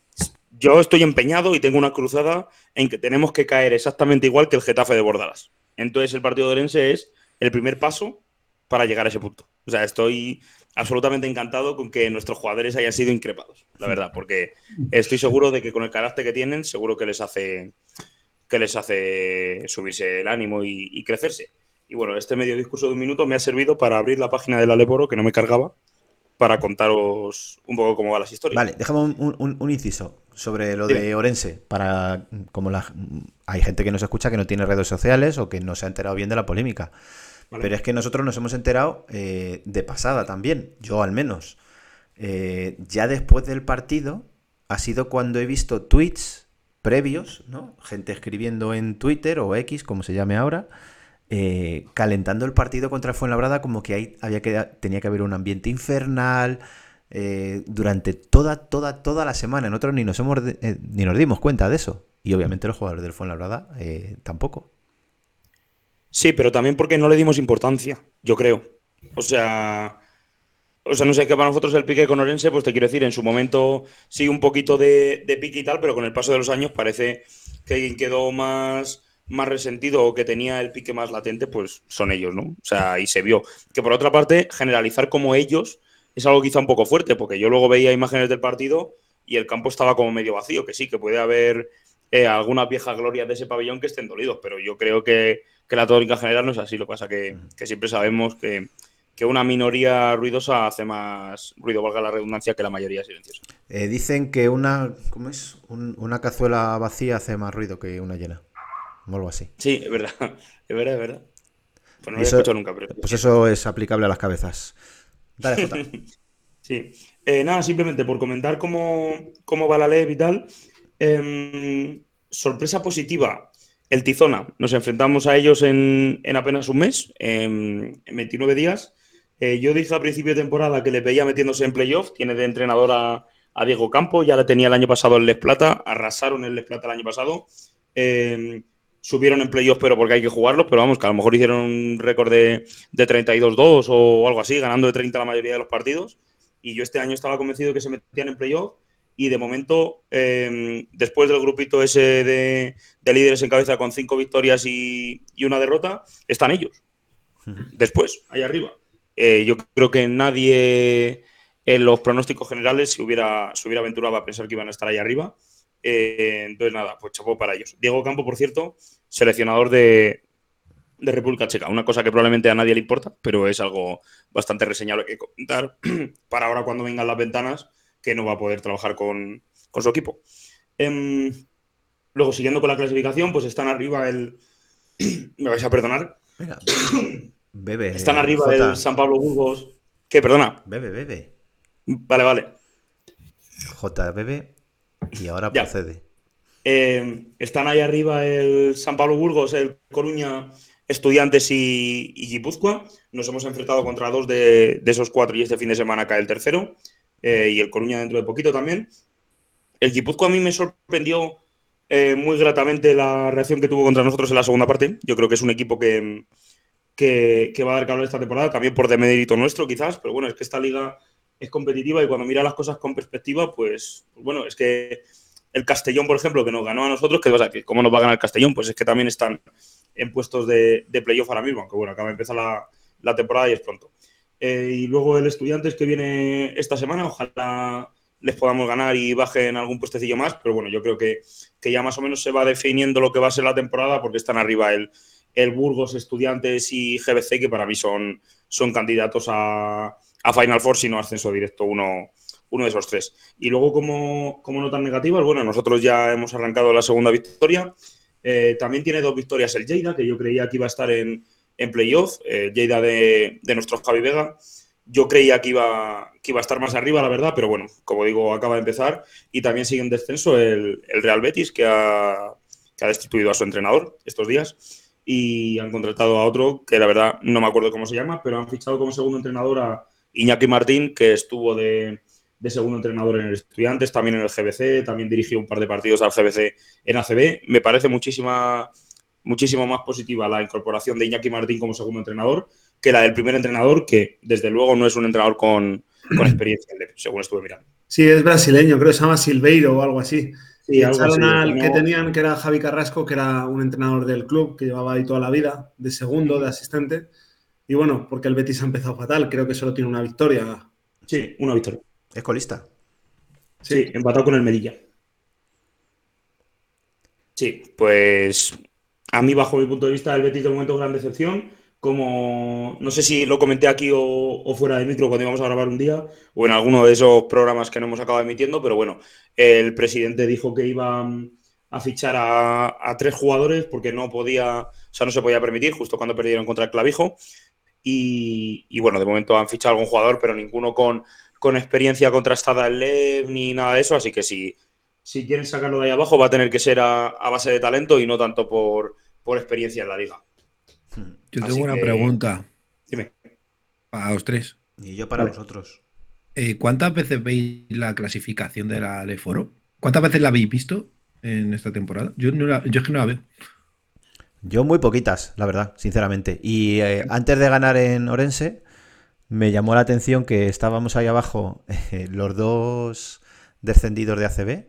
yo estoy empeñado y tengo una cruzada en que tenemos que caer exactamente igual que el Getafe de Bordalas. Entonces, el partido de Orense es el primer paso para llegar a ese punto. O sea, estoy absolutamente encantado con que nuestros jugadores hayan sido increpados, la verdad, porque estoy seguro de que con el carácter que tienen, seguro que les hace que les hace subirse el ánimo y, crecerse. Y bueno, este medio discurso de un minuto me ha servido para abrir la página del Aleporo, que no me cargaba, para contaros un poco cómo van las historias.
vale, déjame un, un- un inciso. Sobre lo de Orense. Para como la, hay gente que nos escucha que no tiene redes sociales o que no se ha enterado bien de la polémica.
Vale.
Pero es que nosotros nos hemos enterado eh, de pasada también, yo al menos. Eh, ya después del partido ha sido cuando he visto tweets previos, ¿no? Gente escribiendo en Twitter o X, como se llame ahora, eh, calentando el partido contra Fuenlabrada como que ahí había que, tenía que haber un ambiente infernal eh, durante toda, toda, toda la semana. Nosotros ni nos, hemos, eh, ni nos dimos cuenta de eso. Y obviamente los jugadores del Fuenlabrada eh, tampoco.
Sí, pero también porque no le dimos importancia, yo creo. O sea, o sea, no sé qué para nosotros el pique con Orense, pues te quiero decir, en su momento sí un poquito de, de pique y tal, pero con el paso de los años parece que quien quedó más, más resentido o que tenía el pique más latente, pues son ellos, ¿no? O sea, y se vio. Que por otra parte, generalizar como ellos es algo quizá un poco fuerte, porque yo luego veía imágenes del partido y el campo estaba como medio vacío, que sí, que puede haber eh, algunas viejas glorias de ese pabellón que estén dolidos, pero yo creo que, que la tónica general no es así. Lo que pasa que, que siempre sabemos que, que una minoría ruidosa hace más ruido, valga la redundancia, que la mayoría silenciosa.
Eh, dicen que una, ¿cómo es? Un- una cazuela vacía hace más ruido que una llena. O algo así.
Sí, es verdad, *laughs* es verdad, es verdad. Pues no lo he escuchado nunca, pero...
Pues eso es aplicable a las cabezas. Dale. *laughs*
Sí. Eh, nada, simplemente por comentar cómo, cómo va la ley y tal. Em, sorpresa positiva. El Tizona. Nos enfrentamos a ellos en, en apenas un mes, en, en 29 días. Eh, yo dije a principio de temporada que le veía metiéndose en playoff. Tiene de entrenador a, Diego Campo. Ya le tenía el año pasado en Les Plata. Arrasaron en Les Plata el año pasado. Em, subieron en playoff, pero porque hay que jugarlos. Pero vamos, que a lo mejor hicieron un récord de, de 32-2 o algo así, ganando de 30 la mayoría de los partidos. Y yo este año estaba convencido que se metían en playoff. Y de momento, eh, después del grupito ese de, de líderes en cabeza con cinco victorias y, y una derrota, están ellos. Después, ahí arriba. Eh, yo creo que nadie en los pronósticos generales se hubiera, se hubiera aventurado a pensar que iban a estar ahí arriba. Eh, entonces, nada, pues chapó para ellos. Diego Campo, por cierto, seleccionador de, de República Checa. Una cosa que probablemente a nadie le importa, pero es algo bastante reseñable que comentar *clears throat* para ahora cuando vengan las ventanas, que no va a poder trabajar con, con su equipo. Em, luego, siguiendo con la clasificación, pues están arriba el... *clears throat* Me vais a perdonar.
Venga. *clears throat* Bebe.
Están arriba
Jota.
el San Pablo Burgos. ¿Qué? Perdona.
Bebe, bebe.
Vale, vale.
J, bebe. Y ahora
Ya.
procede.
Eh, están ahí arriba el San Pablo Burgos, el Coruña, Estudiantes y, y Guipúzcoa. Nos hemos enfrentado contra dos de, de esos cuatro y este fin de semana cae el tercero. Eh, y el Coruña dentro de poquito también. El Guipúzcoa a mí me sorprendió eh, muy gratamente la reacción que tuvo contra nosotros en la segunda parte. Yo creo que es un equipo que, que, que va a dar calor esta temporada, también por demérito nuestro quizás, pero bueno, es que esta liga es competitiva y cuando mira las cosas con perspectiva, pues, pues bueno, es que el Castellón, por ejemplo, que nos ganó a nosotros, que que ¿cómo nos va a ganar el Castellón? Pues es que también están en puestos de, de playoff ahora mismo, aunque bueno, acaba de empezar la, la temporada y es pronto. Eh, y luego el Estudiantes que viene esta semana, ojalá les podamos ganar y bajen algún puestecillo más, pero bueno, yo creo que, que ya más o menos se va definiendo lo que va a ser la temporada porque están arriba el, el Burgos, Estudiantes y GBC, que para mí son, son candidatos a, a Final Four, si no ascenso directo uno, uno de esos tres. Y luego, como, como notas negativas, bueno, nosotros ya hemos arrancado la segunda victoria. Eh, también tiene dos victorias el Lleida, que yo creía que iba a estar en, en playoff. Eh, de, de nuestro Javi Vega. Yo creía que iba, que iba a estar más arriba, la verdad, pero bueno, como digo, acaba de empezar. Y también sigue en descenso el, el Real Betis, que ha, que ha destituido a su entrenador estos días. Y han contratado a otro, que la verdad no me acuerdo cómo se llama, pero han fichado como segundo entrenador a Iñaki Martín, que estuvo de, de segundo entrenador en el Estudiantes, también en el GBC, también dirigió un par de partidos al GBC en ACB. Me parece muchísima, muchísimo más positiva la incorporación de Iñaki Martín como segundo entrenador que la del primer entrenador, que desde luego no es un entrenador con, con experiencia, según estuve mirando.
Sí, es brasileño, creo que se llama Silveiro o algo así.
Sí,
y
algo
echaron
así,
al que tenían, que era Javi Carrasco, que era un entrenador del club, que llevaba ahí toda la vida, de segundo, de asistente. Y bueno, porque el Betis ha empezado fatal, creo que solo tiene una victoria.
Sí, una victoria.
Es colista.
Sí, empatado con el Medilla. Sí, pues a mí, bajo mi punto de vista, el Betis de momento gran decepción. como no sé si lo comenté aquí o, o fuera de micro cuando íbamos a grabar un día, o en alguno de esos programas que no hemos acabado emitiendo, pero bueno, el presidente dijo que iba mm, a fichar a, a tres jugadores porque no podía, o sea, no se podía permitir, justo cuando perdieron contra el clavijo. Y, y bueno, de momento han fichado algún jugador, pero ninguno con, con experiencia contrastada en LEV ni nada de eso, así que si, si quieren sacarlo de ahí abajo va a tener que ser a, a base de talento y no tanto por, por experiencia en la liga.
Yo
Así
tengo una
que-
pregunta
Dime.
para los tres.
Y yo para
Vale.
vosotros.
Eh, ¿Cuántas veces veis la clasificación de la de Foro? ¿Cuántas veces la habéis visto en esta temporada? Yo, no la- yo es que no la veo.
Yo muy poquitas, la verdad, sinceramente. Y eh, antes de ganar en Orense, me llamó la atención que estábamos ahí abajo eh, los dos descendidos de ACB,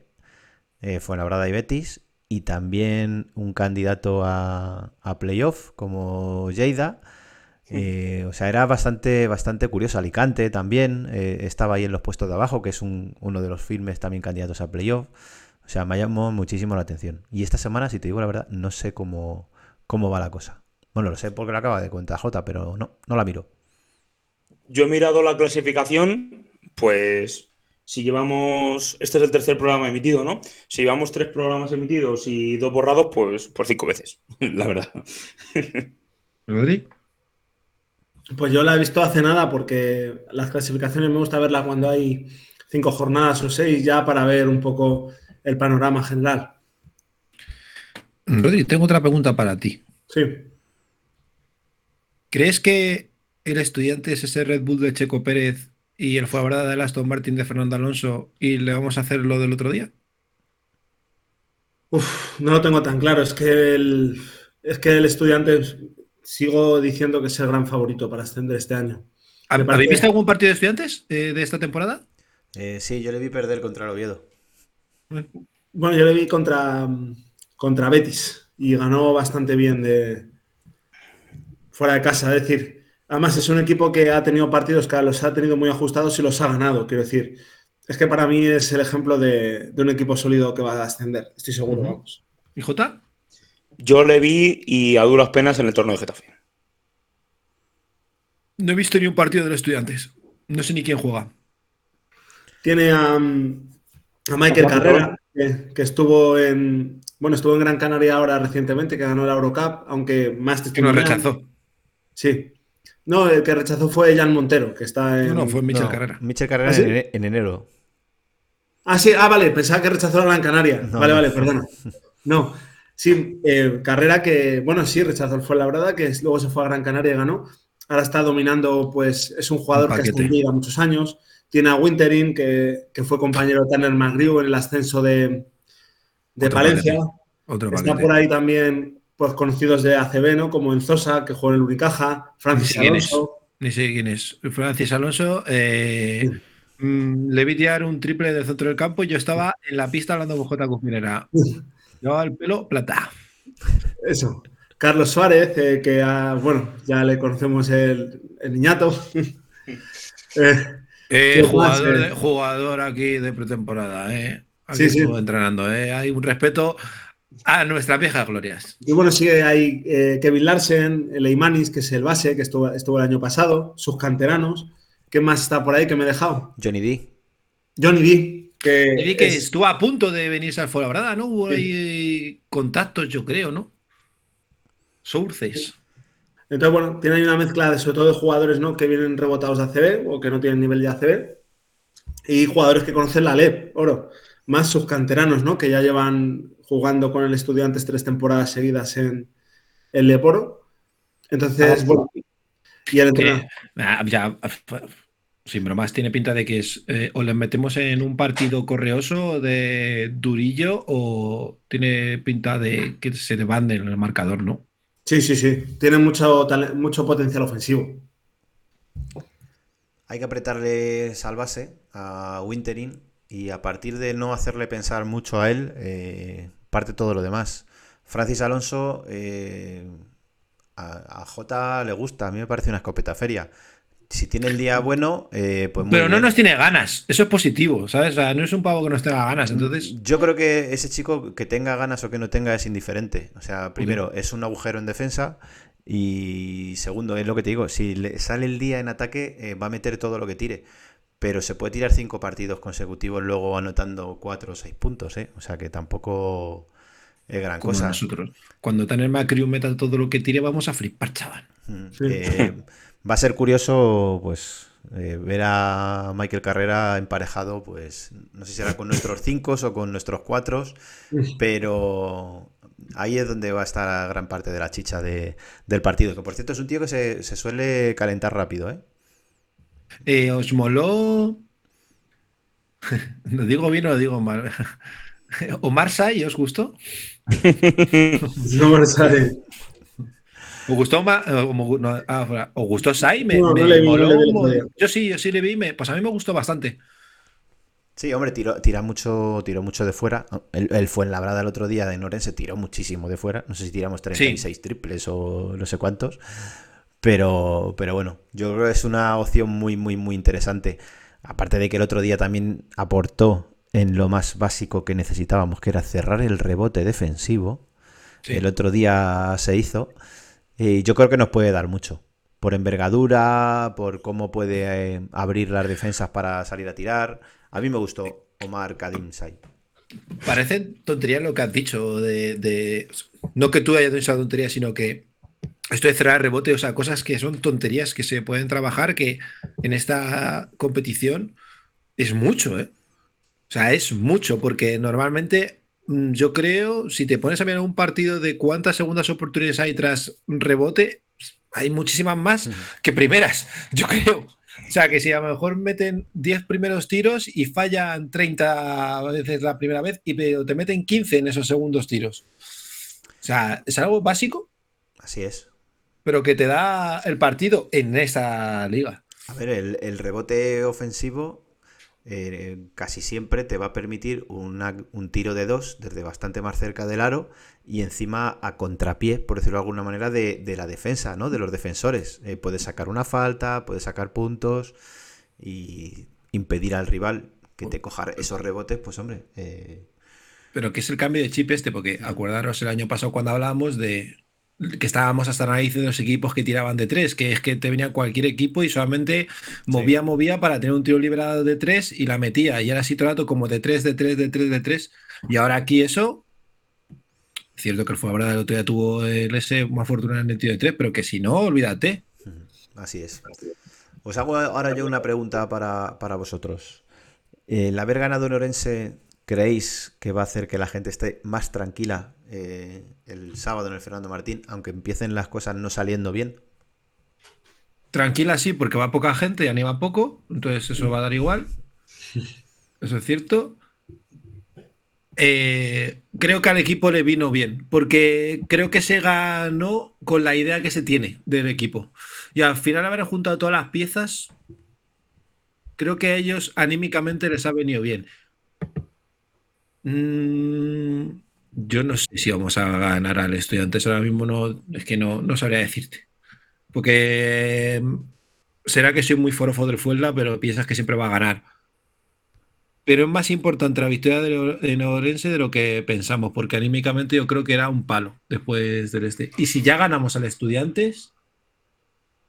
eh, Fuenlabrada y Betis, y también un candidato a, a playoff como Lleida. Eh, o sea, era bastante, bastante curioso. Alicante también estaba ahí en los puestos de abajo, que es un- uno de los firmes también candidatos a playoff. O sea, me llamó muchísimo la atención. Y esta semana, si te digo la verdad, no sé cómo, cómo va la cosa. Bueno, lo sé porque lo acaba de contar Jota, pero no, no la miro.
Yo he mirado la clasificación, pues si llevamos, este es el tercer programa emitido, ¿no? Si llevamos tres programas emitidos y dos borrados, pues por cinco veces, *laughs* la verdad. *laughs*
¿Rodri?
Pues yo la he visto hace nada porque las clasificaciones me gusta verlas cuando hay cinco jornadas o seis ya para ver un poco el panorama general.
Rodri, tengo otra pregunta para ti.
Sí.
¿Crees que el estudiante es ese Red Bull de Checo Pérez y el Fuenlabrada del Aston Martin de Fernando Alonso y le vamos a hacer lo del otro día?
Uf, no lo tengo tan claro. Es que el, es que el estudiante sigo diciendo que es el gran favorito para ascender este año.
¿Habéis
parece-
visto algún partido de estudiantes eh, de esta temporada?
Eh, sí, yo le vi perder contra el Oviedo.
Bueno, yo le vi contra, contra Betis y ganó bastante bien de fuera de casa. Es decir, además es un equipo que ha tenido partidos que los ha tenido muy ajustados y los ha ganado. Quiero decir, es que para mí es el ejemplo de, de un equipo sólido que va a ascender. Estoy seguro,
Ujú.
vamos.
¿Y Jota?
Yo le vi y a duras penas en el torneo de Getafe.
No he visto ni un partido de los estudiantes. No sé ni quién juega.
Tiene a, a Michael Carrera, que, que estuvo en bueno, estuvo en Gran Canaria ahora recientemente, que ganó la Eurocup, aunque más
Que
testimonial.
rechazó.
Sí. No, el que rechazó fue Jan Montero, que está en.
No, no, fue Michel
No,
Carrera.
Michel Carrera
¿Ah, sí?
en, ene- en enero.
Ah, sí, ah, vale, pensaba que rechazó a Gran Canaria.
No,
vale,
no.
vale, perdona. No, sí, eh, carrera que, bueno, sí, rechazó el Fuenlabrada, que luego se fue a Gran Canaria y ganó. Ahora está dominando, pues es un jugador
Un
que ha estado en. Liga muchos años. Tiene a Winterin, que, que fue compañero de Tanner McGrew en el ascenso de, de
Otro
Palencia.
Otro
Está por ahí también pues, conocidos de ACB, ¿no? Como Enzosa, que juega en el Unicaja, Francis
Ni.
Alonso.
Ni sé quién es. Francis Alonso. eh, mm, le vi tirar un triple del centro del campo y yo estaba en la pista hablando con J. Cuspinera. Llevaba el pelo plata.
Eso. Carlos Suárez, eh, que ha- bueno, ya le conocemos el, el niñato. *laughs* Eh,
Eh,
¿Qué más,
jugador,
eh?
de- jugador aquí de pretemporada. Eh. Aquí
Sí, sí.
estuvo entrenando. Eh. Hay un respeto a nuestras viejas glorias.
y bueno, sigue ahí eh, Kevin Larsen, el Eimanis, que es el base, que estuvo, estuvo el año pasado, sus canteranos. ¿Qué más está por ahí que me he dejado?
Johnny D.
Johnny D, que,
Y vi que
es-
estuvo a punto de venirse al Fuenlabrada, ¿no? Hubo ahí contactos, yo creo, ¿no? Sources.
Entonces, bueno, tiene ahí una mezcla de, sobre todo de jugadores ¿no? que vienen rebotados de ACB o que no tienen nivel de ACB y jugadores que conocen la LEP, oro, más sus canteranos, ¿no? Que ya llevan jugando con el Estudiantes tres temporadas seguidas en el LEP Oro. Entonces, bueno, y el entrenador.
Que, ah, ya, sin bromas, tiene pinta de que es eh, o les metemos en un partido correoso de durillo o tiene pinta de que se van en el marcador, ¿no?
Sí, sí, sí. Tiene mucho, mucho potencial ofensivo.
Hay que apretarle al base a Winterin y a partir de no hacerle pensar mucho a él, eh, parte todo lo demás. Francis Alonso, eh, a, a Jota le gusta, a mí me parece una escopeta feria. Si tiene el día bueno, eh, pues muy
Pero no
bien.
nos tiene ganas, eso es positivo, ¿sabes? O sea, no es un pavo que nos tenga ganas, entonces...
Yo creo que ese chico que tenga ganas o que no tenga es indiferente. O sea, primero, es un agujero en defensa Y segundo, es lo que te digo, si le sale el día en ataque, eh, va a meter todo lo que tire. Pero se puede tirar cinco partidos consecutivos luego anotando cuatro o seis puntos, ¿eh? O sea que tampoco es gran
Como
cosa.
nosotros. Cuando Tanner McCrew meta todo lo que tire, vamos a flipar, chaval.
Mm, eh, *laughs* va a ser curioso, pues, eh, ver a Michael Carrera emparejado, pues, no sé si será con nuestros cinco o con nuestros cuatro, pero ahí es donde va a estar gran parte de la chicha de- del partido. Que por cierto es un tío que se, se suele calentar rápido, ¿eh?
Eh, ¿Os moló? *laughs* ¿Lo digo bien o lo digo mal? *laughs* ¿Omar Say os gustó? *laughs*
No sale.
¿Os gustó no, ah. ¿Os gustó Sai? Me,
No, no
me moló
vi
Yo sí, yo sí le vi. me- pues a mí me gustó bastante.
Sí, hombre, tiró, tira mucho, tiró mucho de fuera. Él, él fue en Labrada el otro día de Norense, tiró muchísimo de fuera. No sé si tiramos 36 triples o no sé cuántos. Pero, pero bueno, yo creo que es una opción muy, muy, muy interesante. Aparte de que el otro día también aportó en lo más básico que necesitábamos, que era cerrar el rebote defensivo.
Sí.
El otro día se hizo. Y yo creo que nos puede dar mucho. Por envergadura, por cómo puede eh, abrir las defensas para salir a tirar. A mí me gustó Omar Kadim Sai.
Parece tontería lo que has dicho de, No que tú hayas dicho tontería, sino que esto de cerrar rebote, o sea, cosas que son tonterías que se pueden trabajar, que en esta competición es mucho, ¿eh? O sea, es mucho, porque normalmente yo creo, si te pones a mirar un partido de cuántas segundas oportunidades hay tras rebote, hay muchísimas más que primeras, *laughs* yo creo. O sea, que si a lo mejor meten 10 primeros tiros y fallan 30 veces la primera vez, y te meten 15 en esos segundos tiros. O sea, es algo básico,
Así es.
pero que te da el partido en esta liga.
A ver, el, el rebote ofensivo eh, casi siempre te va a permitir un tiro de dos desde bastante más cerca del aro y encima a contrapié, por decirlo de alguna manera, de, de la defensa, ¿no? De los defensores. Eh, puedes sacar una falta, puedes sacar puntos y impedir al rival que te coja esos rebotes, pues hombre, eh,
Pero que es el cambio de chip este, porque acordaros el año pasado cuando hablábamos de que estábamos hasta la nariz de los equipos que tiraban de tres, que es que te venía cualquier equipo y solamente movía, movía para tener un tiro liberado de tres y la metía. Y era así todo el rato como de tres, de tres, de tres, de tres. Y ahora aquí eso, cierto que el Fuenlabrada el otro día tuvo el S más fortuna en el tiro de tres, pero que si no, olvídate.
Así es. Os hago ahora yo una pregunta para, para vosotros. ¿El haber ganado en Orense creéis que va a hacer que la gente esté más tranquila eh, el sábado en el Fernando Martín, aunque empiecen las cosas no saliendo bien?
Tranquila, sí, porque va poca gente y anima poco, entonces eso va a dar igual. *laughs* Eso es cierto. Eh, creo que al equipo le vino bien, porque creo que se ganó con la idea que se tiene del equipo. Y al final haber juntado todas las piezas, creo que a ellos anímicamente les ha venido bien. Mm, yo no sé si vamos a ganar al estudiantes ahora mismo, no, es que no, no sabría decirte. Porque mm, será que soy muy forofo del Fuenla, pero piensas que siempre va a ganar. Pero es más importante la victoria de en Orense de lo que pensamos, porque anímicamente yo creo que era un palo después del este. Y si ya ganamos al Estudiantes,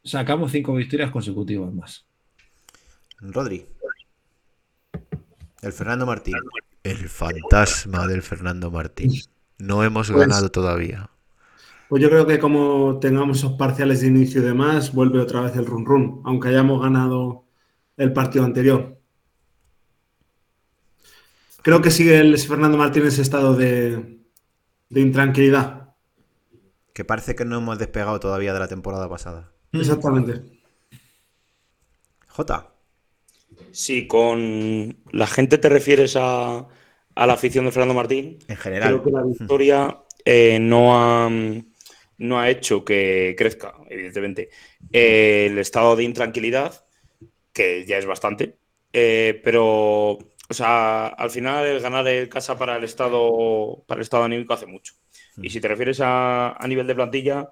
sacamos cinco victorias consecutivas más.
Rodri. El Fernando Martín. El fantasma del Fernando Martín. No hemos
Pues-
ganado todavía.
Pues yo creo que como tengamos esos parciales de inicio y demás, vuelve otra vez el run run, aunque hayamos ganado el partido anterior. Creo que sigue el Fernando Martín en ese estado de, de intranquilidad.
Que parece que no hemos despegado todavía de la temporada pasada.
Exactamente.
Jota.
Si con la gente te refieres a, a la afición de Fernando Martín,
En general.
creo que la victoria eh, no, ha, no ha hecho que crezca, evidentemente, eh, el estado de intranquilidad, que ya es bastante, eh, pero, o sea, al final el ganar el casa para el estado, para el estado anímico hace mucho. Y si te refieres a, a nivel de plantilla,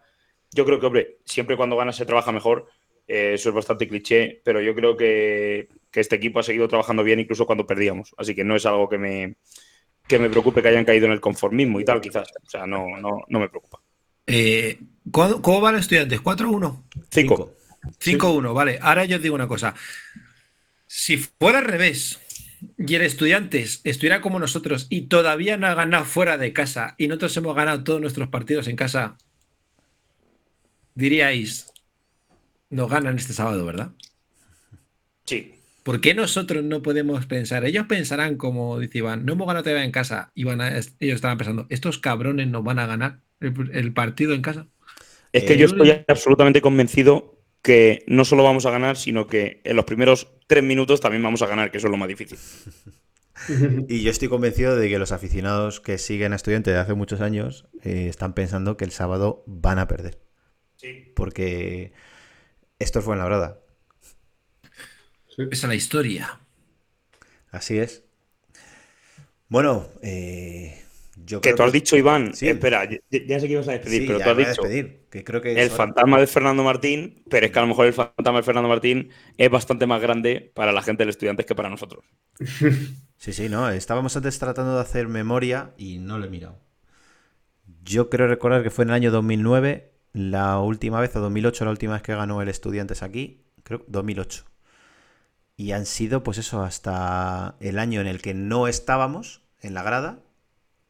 yo creo que, hombre, siempre cuando ganas se trabaja mejor. eso es bastante cliché, pero yo creo que, que este equipo ha seguido trabajando bien incluso cuando perdíamos. Así que no es algo que me, que me preocupe que hayan caído en el conformismo y tal, quizás. O sea, no, no, no me preocupa.
Eh, ¿Cómo, van los estudiantes? ¿4-1?
5.
5-1, vale. Ahora yo os digo una cosa. Si fuera al revés y el Estudiantes estuviera como nosotros y todavía no ha ganado fuera de casa y nosotros hemos ganado todos nuestros partidos en casa, diríais, nos ganan este sábado, ¿verdad?
Sí.
¿Por qué nosotros no podemos pensar? Ellos pensarán, como dice Iván, no hemos ganado todavía en casa. Y van a- ellos estaban pensando, estos cabrones nos van a ganar el, el partido en casa.
Es que
Eh,
yo estoy absolutamente convencido que no solo vamos a ganar, sino que en los primeros tres minutos también vamos a ganar, que eso es lo más difícil. *laughs*
Y yo estoy convencido de que los aficionados que siguen a estudiantes de hace muchos años eh, están pensando que el sábado van a perder.
Sí.
Porque esto fue en la brada.
Esa es la historia.
Así es. Bueno, eh, yo
Que
creo
tú has dicho, Iván,
Sí.
espera, ya, ya sé que ibas a despedir,
Sí,
pero tú has dicho
despedir, que creo que
el fantasma de Fernando Martín, pero es que a lo mejor el fantasma de Fernando Martín es bastante más grande para la gente del estudiante que para nosotros. *laughs*
Sí, sí, no. Estábamos antes tratando de hacer memoria y no lo he mirado. Yo creo recordar que fue en el año 2009, la última vez, o 2008, la última vez que ganó el Estudiantes aquí. Creo 2008. Y han sido, pues eso, hasta el año en el que no estábamos en la grada,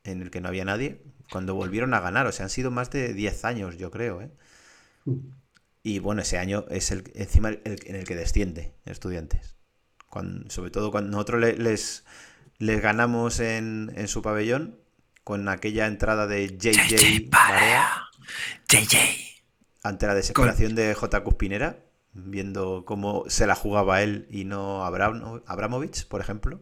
en el que no había nadie, cuando volvieron a ganar. O sea, han sido más de 10 años, yo creo, ¿eh? Y bueno, ese año es el encima el- en el que desciende Estudiantes. Cuando- sobre todo cuando nosotros le- les, les ganamos en, en su pabellón con aquella entrada de JJ
JJ.
ante la desesperación de J. Cuspinera, viendo cómo se la jugaba él y no Abram- Abramovich, por ejemplo.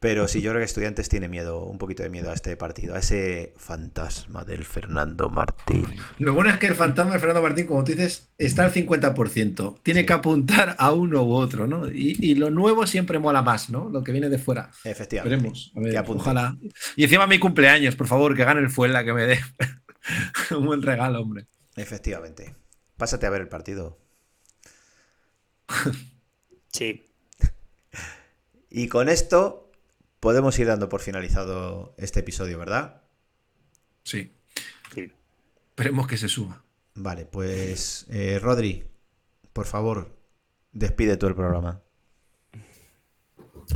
Pero sí, yo creo que Estudiantes tiene miedo, un poquito de miedo a este partido, a ese fantasma del Fernando Martín.
Lo bueno es que el fantasma de Fernando Martín, como tú dices, está al 50%. Tiene que apuntar a uno u otro, ¿no? Y, y lo nuevo siempre mola más, ¿no? Lo que viene de fuera.
Efectivamente.
Veremos. A ver, ojalá. Y encima mi cumpleaños, por favor, que gane el Fuela, que me dé *laughs* un buen regalo, hombre.
Efectivamente. Pásate a ver el partido. *laughs*
Sí.
Y con esto podemos ir dando por finalizado este episodio, ¿verdad?
Sí.
sí.
Esperemos que se suba.
Vale, pues eh, Rodri, por favor, despide tú el programa.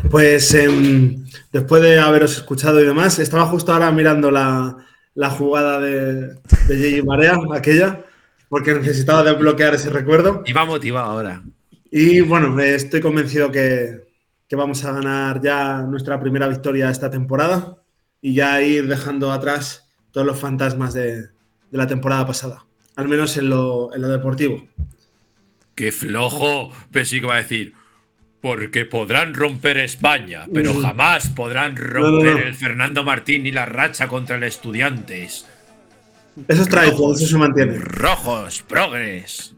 Pues em, después de haberos escuchado y demás, estaba justo ahora mirando la, la jugada de, de J.J. Marea, aquella, porque necesitaba desbloquear ese recuerdo.
Y va motivado ahora.
Y bueno, estoy convencido que, que vamos a ganar ya nuestra primera victoria esta temporada y ya ir dejando atrás todos los fantasmas de, de la temporada pasada, al menos en lo, en lo deportivo.
¡Qué flojo! Pensé que iba a decir. Porque podrán romper España, pero
Mm.
jamás podrán
no,
romper
no.
el Fernando Martín ni la racha contra el Estudiantes.
Eso es
Rojos.
eso se mantiene.
Rojos, progres.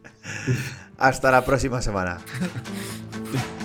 Hasta la próxima semana. *laughs*